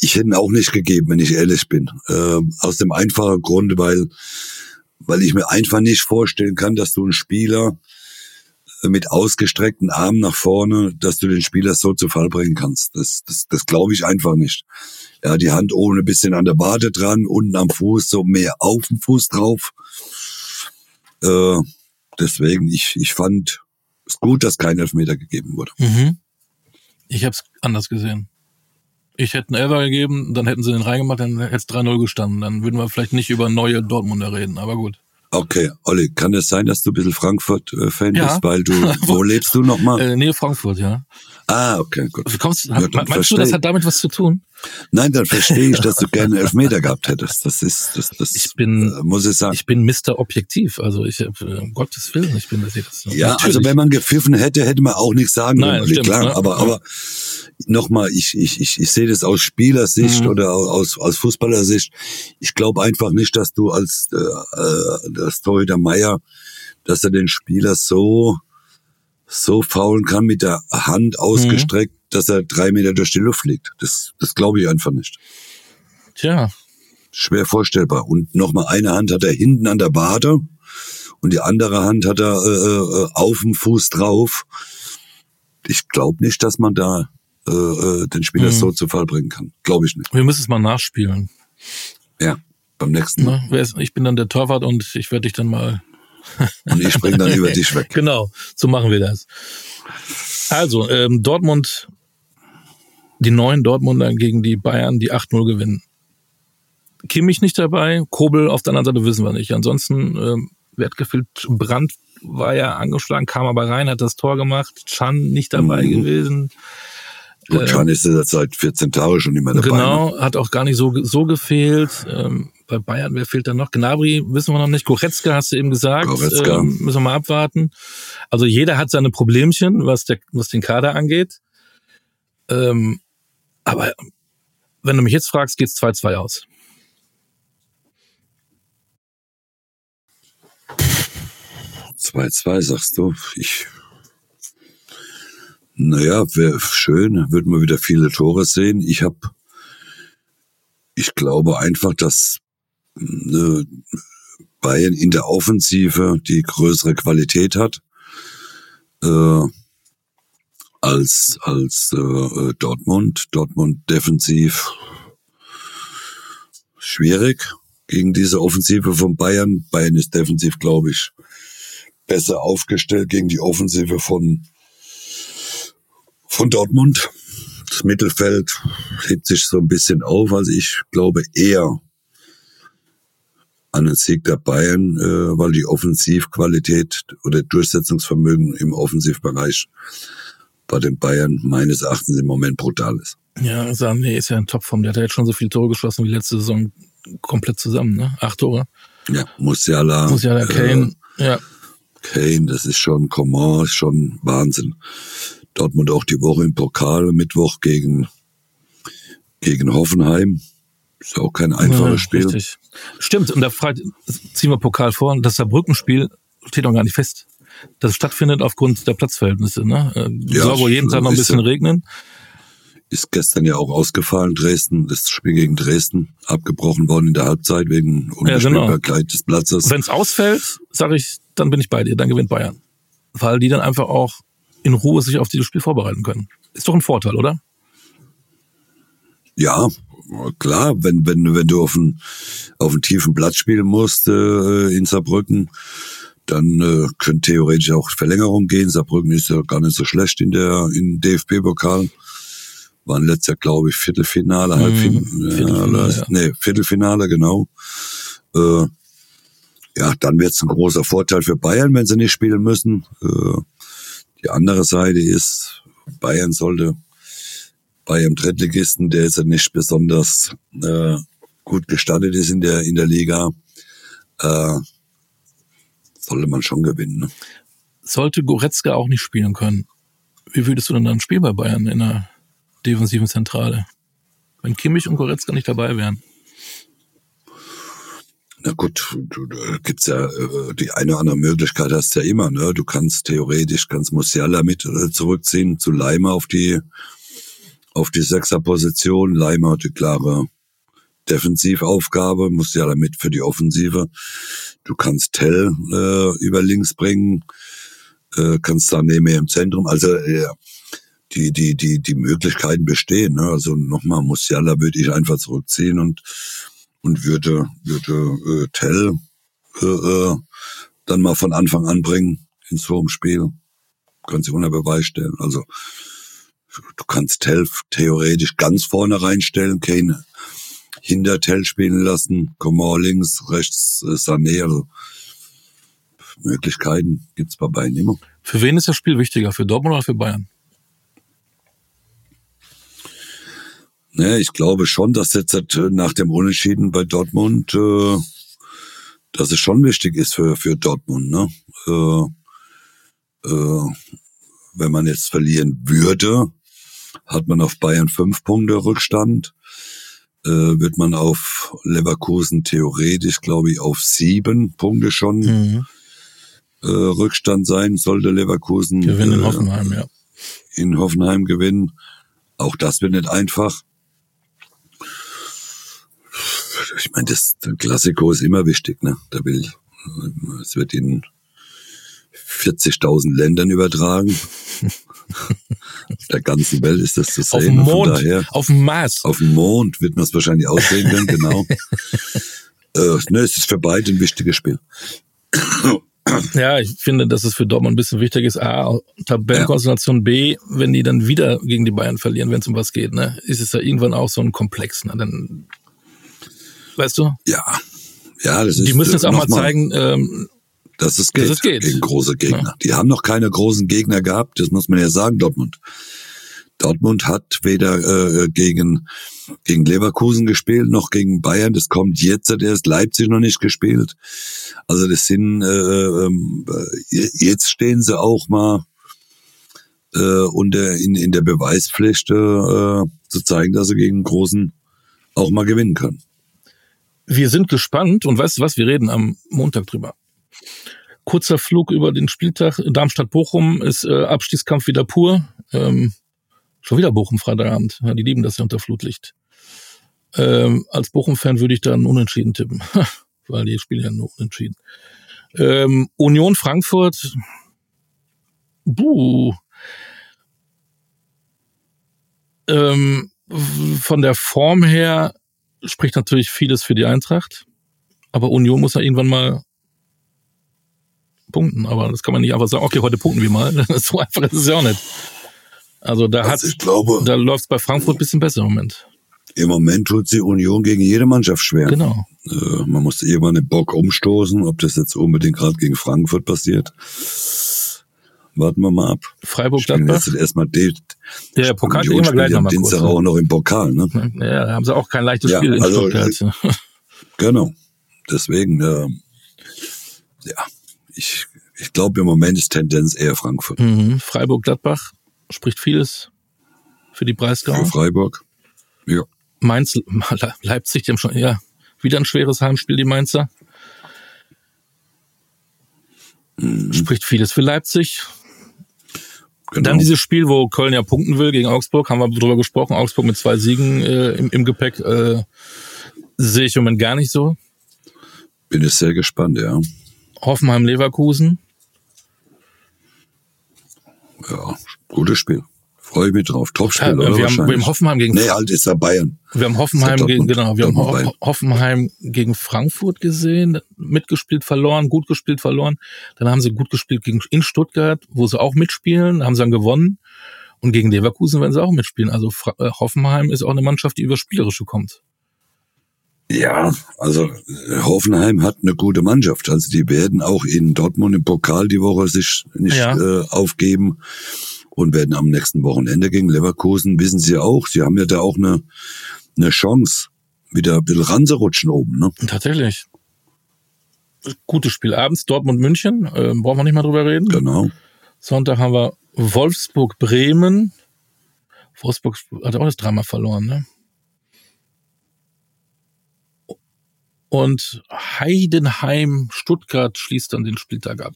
ich hätte ihn auch nicht gegeben, wenn ich ehrlich bin. Äh, aus dem einfachen Grunde, weil weil ich mir einfach nicht vorstellen kann, dass du einen Spieler äh, mit ausgestreckten Armen nach vorne, dass du den Spieler so zu Fall bringen kannst. Das, das, das glaube ich einfach nicht. Ja, die Hand oben ein bisschen an der Bade dran, unten am Fuß, so mehr auf dem Fuß drauf. Äh, deswegen, ich, ich fand es gut, dass kein Elfmeter gegeben wurde. Mhm. Ich habe es anders gesehen. Ich hätte einen Elfer gegeben, dann hätten sie den reingemacht, dann hätte es 3-0 gestanden. Dann würden wir vielleicht nicht über neue Dortmunder reden, aber gut. Okay, Olli, kann es sein, dass du ein bisschen Frankfurt-Fan Ja. bist, weil du, [LAUGHS] wo lebst du nochmal? Äh, Nähe Frankfurt, ja. Ah, okay, gut. Wie kommst, Ja, hat, meinst du, das hat damit was zu tun? Nein, dann verstehe ich, dass du [LAUGHS] gerne Elfmeter gehabt hättest. Das ist, das, das Ich bin- äh, muss ich sagen. Ich bin Mr. Objektiv, also ich, äh, um Gottes Willen, ich bin das jetzt. ja, Natürlich. also wenn man gepfiffen hätte, hätte man auch nichts sagen Nein, können. Stimmt, klar, ne? aber, aber nochmal, ich, ich, ich, ich sehe das aus Spielersicht Mhm. oder aus, aus Fußballersicht. Ich glaube einfach nicht, dass du als äh, äh, das Torhüter Meier, dass er den Spieler so so faulen kann mit der Hand ausgestreckt, dass er drei Meter durch die Luft fliegt. Das, das glaube ich einfach nicht. Tja, Schwer vorstellbar. Und nochmal eine Hand hat er hinten an der Wade und die andere Hand hat er äh, äh, auf dem Fuß drauf. Ich glaube nicht, dass man da äh, äh, den Spieler Mhm. so zu Fall bringen kann. Glaube ich nicht. wir müssen es mal nachspielen. Ja, beim nächsten Mal. Ne? Wer ist, ich bin dann der Torwart und ich werde dich dann mal. Und ich springe dann über dich weg. [LAUGHS] Genau, so machen wir das. Also, ähm, Dortmund, die neuen Dortmunder gegen die Bayern, die 8-0 gewinnen. Kimmich nicht dabei, Kobel auf der anderen Seite wissen wir nicht. Ansonsten, ähm, Wertgefühlt Brandt war ja angeschlagen, kam aber rein, hat das Tor gemacht. Chan nicht dabei Mhm. gewesen. Und Can ist ja seit 14 Tagen schon nicht mehr dabei. Ne? Genau, hat auch gar nicht so, so gefehlt. Ähm, bei Bayern, wer fehlt da noch? Gnabry wissen wir noch nicht. Goretzka hast du eben gesagt. Goretzka. Ähm, müssen wir mal abwarten. Also jeder hat seine Problemchen, was, der, was den Kader angeht. Ähm, aber wenn du mich jetzt fragst, geht's 2-2 aus. Ne? 2-2 sagst du. Ich. Naja, wäre schön, würden wir wieder viele Tore sehen. Ich habe, ich glaube einfach, dass äh, Bayern in der Offensive die größere Qualität hat äh, als als äh, Dortmund. Dortmund defensiv schwierig gegen diese Offensive von Bayern. Bayern ist defensiv, glaube ich, besser aufgestellt gegen die Offensive von von Dortmund. Das Mittelfeld hebt sich so ein bisschen auf. Also ich glaube eher an den Sieg der Bayern, äh, weil die Offensivqualität oder Durchsetzungsvermögen im Offensivbereich bei den Bayern meines Erachtens im Moment brutal ist. Ja, Sané ist ja in Topform. Der hat ja jetzt schon so viele Tore geschossen wie letzte Saison komplett zusammen, ne? Acht Tore. Ja, Musiala, Muss ja der Kane. ja. Äh, Kane, das ist schon Coman, ist schon Wahnsinn. Dortmund auch die Woche im Pokal, Mittwoch gegen, gegen Hoffenheim. Ist auch kein einfaches Ja, Spiel. Richtig. Stimmt, und da fragt, ziehen wir Pokal vor, das Saarbrücken-Spiel steht noch gar nicht fest. Das stattfindet aufgrund der Platzverhältnisse. Ne? Äh, Ja, soll wohl jeden Tag noch ein bisschen ja- regnen. Ist gestern ja auch ausgefallen, Dresden, das Spiel gegen Dresden, abgebrochen worden in der Halbzeit wegen genau. Unbespielbarkeit des Platzes. Wenn es ausfällt, sage ich, dann bin ich bei dir, dann gewinnt Bayern. Weil die dann einfach auch in Ruhe sich auf dieses Spiel vorbereiten können. Ist doch ein Vorteil, oder? Ja, klar, wenn, wenn, wenn du auf einen, auf einen tiefen Platz spielen musst äh, in Saarbrücken, dann äh, könnte theoretisch auch Verlängerung gehen. Saarbrücken ist ja gar nicht so schlecht in der in DFB-Pokal. Waren letztes Jahr, glaube ich, Viertelfinale, Halbfinale. Mhm, Viertelfinale, ja. Nee, Viertelfinale, genau. Äh, ja, dann wird es ein großer Vorteil für Bayern, wenn sie nicht spielen müssen. Äh, die andere Seite ist, Bayern sollte bei einem Drittligisten, der jetzt nicht besonders äh, gut gestartet ist in der in der Liga, äh, sollte man schon gewinnen. Ne? Sollte Goretzka auch nicht spielen können, wie würdest du denn dann spielen bei Bayern in der defensiven Zentrale? Wenn Kimmich und Goretzka nicht dabei wären. Na gut, du, da gibt's ja äh, die eine oder andere Möglichkeit hast du ja immer. Ne? Du kannst theoretisch kannst Musiala mit äh, zurückziehen zu Leimer auf die auf die Sechserposition. Leimer hat die klare Defensivaufgabe, Musiala mit für die Offensive. Du kannst Tell äh, über links bringen, äh, kannst Sané mehr im Zentrum. Also äh, die die die die Möglichkeiten bestehen. Ne? Also nochmal Musiala würde ich einfach zurückziehen und und würde würde äh, Tell äh, äh, dann mal von Anfang an bringen in so einem Spiel. Kann sich unter Beweis stellen. Also du kannst Tell theoretisch ganz vorne reinstellen, Kane hinter Tell spielen lassen, Coman links, rechts äh, Sané. Also Möglichkeiten gibt's bei Bayern immer. Für wen ist das Spiel wichtiger? Für Dortmund oder für Bayern? Ne, ich glaube schon, dass jetzt äh, nach dem Unentschieden bei Dortmund, äh, dass es schon wichtig ist für, für Dortmund. Ne? Äh, äh, wenn man jetzt verlieren würde, hat man auf Bayern fünf Punkte Rückstand. Äh, wird man auf Leverkusen theoretisch, glaube ich, auf sieben Punkte schon mhm. äh, Rückstand sein, sollte Leverkusen gewinnen in äh, Hoffenheim, ja. In Hoffenheim gewinnen. Auch das wird nicht einfach ich meine, das Klassiko ist immer wichtig, ne? Da will, es wird in 40.000 Ländern übertragen. auf der ganzen Welt ist das zu sehen. Auf dem Mond, daher, auf dem Mars. Auf dem Mond wird man es wahrscheinlich aussehen können, genau. [LAUGHS] äh, ne, es ist für beide ein wichtiges Spiel. Ja, ich finde, dass es für Dortmund ein bisschen wichtig ist. A, Tabellenkonstellation ja. B, wenn die dann wieder gegen die Bayern verlieren, wenn es um was geht, ne, ist es ja irgendwann auch so ein Komplex. Ne? Dann weißt du? Ja. Ja, das ist. Die müssen jetzt auch mal zeigen, ähm, dass es geht, dass es geht. gegen große Gegner. Ja. Die haben noch keine großen Gegner gehabt, das muss man ja sagen, Dortmund. Dortmund hat weder äh, gegen, gegen Leverkusen gespielt, noch gegen Bayern. Das kommt jetzt hat erst Leipzig noch nicht gespielt. Also das sind, äh, äh, jetzt stehen sie auch mal äh, unter, in, in der Beweispflicht äh, zu zeigen, dass sie gegen Großen auch mal gewinnen können wir sind gespannt und weißt du was, wir reden am Montag drüber. Kurzer Flug über den Spieltag. Darmstadt-Bochum ist äh, Abstiegskampf wieder pur. Ähm, schon wieder Bochum Freitagabend. Ja, die lieben das ja unter Flutlicht. Ähm, als Bochum-Fan würde ich da einen Unentschieden tippen, [LAUGHS] weil die spielen ja nur unentschieden. Ähm, Union Frankfurt, buh. Ähm, von der Form her spricht natürlich vieles für die Eintracht. Aber Union muss ja irgendwann mal punkten. Aber das kann man nicht einfach sagen, okay, heute punkten wir mal. [LAUGHS] so einfach ist es ja auch nicht. Also da also hat, glaube, da läuft es bei Frankfurt ein bisschen besser im Moment. Im Moment tut sie Union gegen jede Mannschaft schwer. Genau. Äh, man muss irgendwann den Bock umstoßen, ob das jetzt unbedingt gerade gegen Frankfurt passiert. Warten wir mal ab. Freiburg Gladbach. Jetzt erstmal die, ja, der Pokal gehen wir gleich nochmal Dienstag kurz, auch noch im Pokal, ne? Ja, da haben sie auch kein leichtes ja, Spiel in also, Stuttgart. Äh, genau. Deswegen, äh, ja, ich, ich glaube im Moment ist Tendenz eher Frankfurt. Mhm. Freiburg Gladbach spricht vieles für die Breisgau. Für Freiburg. Ja. Mainz, Leipzig, die haben schon, ja, wieder ein schweres Heimspiel, die Mainzer. Mhm. Spricht vieles für Leipzig. Genau. Dann dieses Spiel, wo Köln ja punkten will gegen Augsburg, haben wir drüber gesprochen. Augsburg mit zwei Siegen äh, im, im Gepäck äh, sehe ich im Moment gar nicht so. Bin ich sehr gespannt, ja. Hoffenheim-Leverkusen. Ja, gutes Spiel. Freue ich mich drauf. Topspiel, oder? Wir haben, wir haben Hoffenheim gegen. Nee, halt ist ja Bayern. Wir haben Hoffenheim gegen, genau, wir haben Ho Hoffenheim gegen Frankfurt gesehen, mitgespielt, verloren, gut gespielt, verloren. Dann haben sie gut gespielt gegen, in Stuttgart, wo sie auch mitspielen, haben sie dann gewonnen. Und gegen Leverkusen werden sie auch mitspielen. Also äh, Hoffenheim ist auch eine Mannschaft, die über Spielerische kommt. Ja, also äh, Hoffenheim hat eine gute Mannschaft. Also die werden auch in Dortmund im Pokal die Woche sich nicht ja. äh, aufgeben und werden am nächsten Wochenende gegen Leverkusen, wissen Sie auch, Sie haben ja da auch eine, eine Chance, wieder ein bisschen ranzurutschen oben. Ne? Tatsächlich. Gutes Spiel. Abends Dortmund-München, äh, brauchen wir nicht mal drüber reden. Genau. Sonntag haben wir Wolfsburg-Bremen. Wolfsburg hat auch das dreimal verloren, ne? Und Heidenheim, Stuttgart schließt dann den Spieltag ab.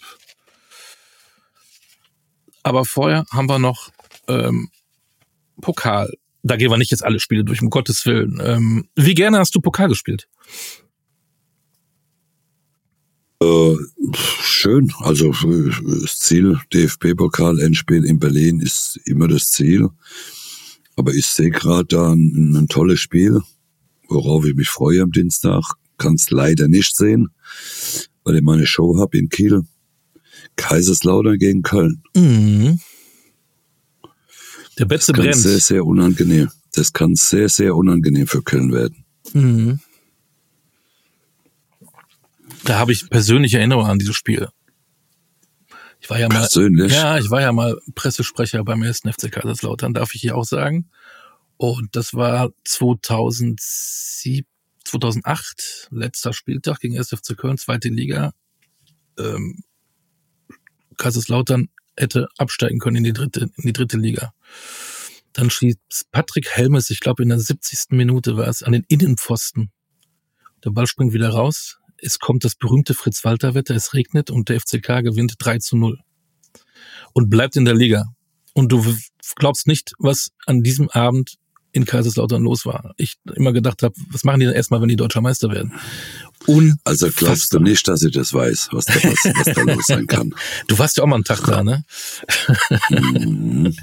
Aber vorher haben wir noch ähm, Pokal. Da gehen wir nicht jetzt alle Spiele durch, um Gottes Willen. Ähm, wie gerne hast du Pokal gespielt? Äh, schön. Also das Ziel, DFB-Pokal, Endspiel in Berlin ist immer das Ziel. Aber ich sehe gerade da ein, ein, tolles Spiel, worauf ich mich freue am Dienstag. Kann es leider nicht sehen, weil ich meine Show habe in Kiel. Kaiserslautern gegen Köln. Mhm. Der Betze das kann brennt. sehr, sehr unangenehm. Das kann sehr, sehr unangenehm für Köln werden. Mhm. Da habe ich persönliche Erinnerungen an dieses Spiel. Ich war ja Persönlich? mal, ja, ich war ja mal Pressesprecher beim ersten FC Kaiserslautern, darf ich hier auch sagen. Und das war 2007, 2008, letzter Spieltag gegen SFC Köln, zweite Liga. Ähm, Kaiserslautern hätte absteigen können in die dritte, in die dritte Liga. Dann schießt Patrick Helmes, ich glaube in der 70. Minute war es, an den Innenpfosten. Der Ball springt wieder raus. Es kommt das berühmte Fritz-Walter-Wetter, es regnet und der FCK gewinnt 3 zu 0. Und bleibt in der Liga. Und du glaubst nicht, was an diesem Abend in Kaiserslautern los war. Ich immer gedacht habe, was machen die denn erstmal, wenn die deutscher Meister werden? Unfassbar. Also glaubst du nicht, dass ich das weiß, was da, was, was da los sein kann? [LAUGHS] Du warst ja auch mal einen Tag da, ne? Mhm.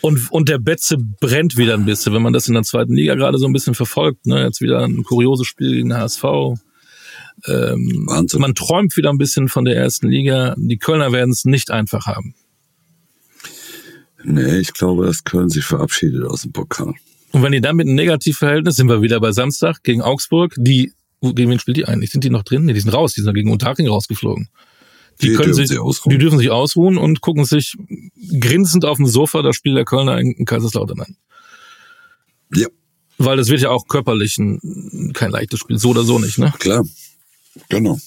Und, und der Betze brennt wieder ein bisschen, wenn man das in der zweiten Liga gerade so ein bisschen verfolgt. Ne? Jetzt wieder ein kurioses Spiel gegen den HSV. Ähm, Wahnsinn. man träumt wieder ein bisschen von der ersten Liga. Die Kölner werden es nicht einfach haben. Nee, ich glaube, dass Köln sich verabschiedet aus dem Pokal. Und wenn die dann mit einem Negativverhältnis, sind wir wieder bei Samstag gegen Augsburg, die, gegen wen spielt die eigentlich? Sind die noch drin? Nee, die sind raus, die sind gegen Unterhaching rausgeflogen. Die, Die können dürfen sich, ausruhen. die dürfen sich ausruhen und gucken sich grinsend auf dem Sofa das Spiel der Kölner in Kaiserslautern an. Ja, Weil das wird ja auch körperlich ein, kein leichtes Spiel, so oder so nicht, ne? klar. Genau.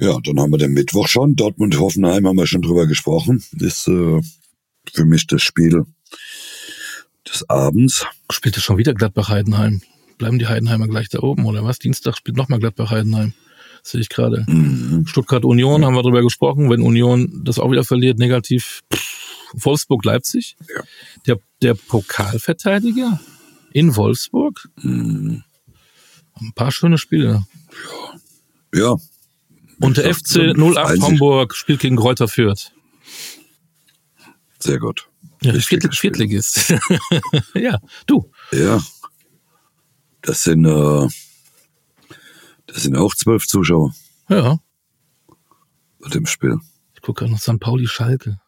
Ja, dann haben wir den Mittwoch schon. Dortmund-Hoffenheim haben wir schon drüber gesprochen. Ist äh, für mich das Spiel des Abends. Spielte schon wieder Gladbach-Heidenheim. Bleiben die Heidenheimer gleich da oben, oder was? Dienstag spielt nochmal Gladbach-Heidenheim. Sehe ich gerade. Mhm. Stuttgart-Union haben wir drüber gesprochen. Wenn Union das auch wieder verliert, negativ. Wolfsburg-Leipzig. Ja. Der, der Pokalverteidiger in Wolfsburg. Mhm. Ein paar schöne Spiele. Ja. Und der Ja, FC dann 08 freuen sich- Homburg spielt gegen Kräuter Fürth. Sehr gut. Ja, Richtiges Viertl Spiel. Viertligist. [LAUGHS] ja, du. Ja. Das sind, äh, das sind auch zwölf Zuschauer Ja. bei dem Spiel. Ich gucke gerade noch St. Pauli Schalke.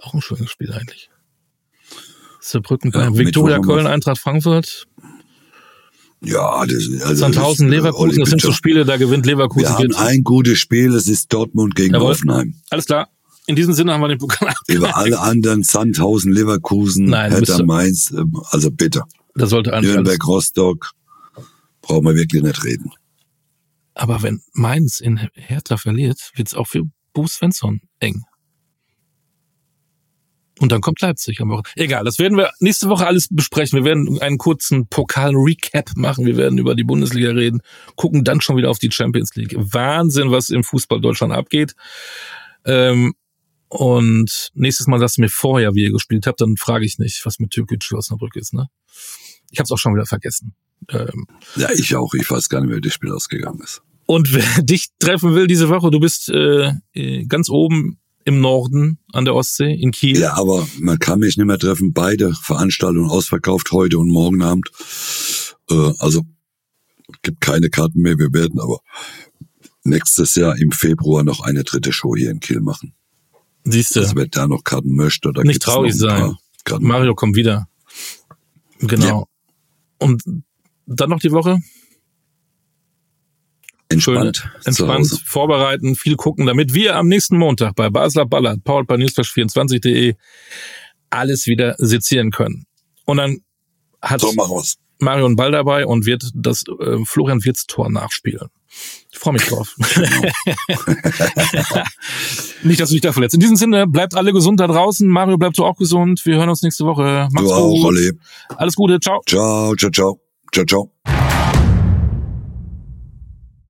Auch ein schönes Spiel eigentlich. Saarbrücken, Ja. Viktoria Köln, Eintracht Frankfurt, Ja, das ist also Sandhausen, Leverkusen, das sind so. Spiele, da gewinnt Leverkusen. Wir haben ein gutes Spiel, es ist Dortmund gegen Jawohl. Hoffenheim. Alles klar. In diesem Sinne haben wir den Pokal Über alle anderen, Sandhausen, Leverkusen, Nein, Hertha, Mainz, ähm, also bitte. Da sollte eigentlich. Nürnberg, Rostock, brauchen wir wirklich nicht reden. Aber wenn Mainz in Hertha verliert, wird's auch für Bo Svensson eng. Und dann kommt Leipzig am Woche. Egal, das werden wir nächste Woche alles besprechen. Wir werden einen kurzen Pokal-Recap machen. Wir werden über die Bundesliga reden, gucken dann schon wieder auf die Champions League. Wahnsinn, was im Fußball Deutschland abgeht. Ähm, und nächstes Mal sagst du mir vorher, wie ihr gespielt habt, dann frage ich nicht, was mit Türkgücü Osnabrück ist. Ne? Ich habe es auch schon wieder vergessen. Ähm, Ja, ich auch. Ich weiß gar nicht mehr, wie das Spiel ausgegangen ist. und wer [LAUGHS] dich treffen will diese Woche, du bist äh, äh, ganz oben im Norden an der Ostsee, in Kiel. Ja, aber man kann mich nicht mehr treffen. Beide Veranstaltungen ausverkauft, heute und morgen Abend. Äh, also gibt keine Karten mehr. Wir werden aber nächstes Jahr im Februar noch eine dritte Show hier in Kiel machen. Siehst du, Also wer da noch Karten möchte, da Nicht traurig ein sein. Mario kommt wieder. Genau. Ja. Und dann noch die Woche? Entspannt. Schön, zu entspannt vorbereiten, viel gucken, damit wir am nächsten Montag bei Basler Ballard, powered by newsflash24.de, alles wieder sezieren können. Und dann hat So machen wir's. Mario einen Ball dabei und wird das äh, Florian Wirtz Tor nachspielen. Ich freue mich drauf. [LAUGHS] Nicht, dass du dich da verletzt. In diesem Sinne, bleibt alle gesund da draußen. Mario, bleibst du auch gesund. Wir hören uns nächste Woche. Macht's Du auch, gut. Olli. Alles Gute. Ciao. Ciao, ciao, ciao. Ciao, ciao.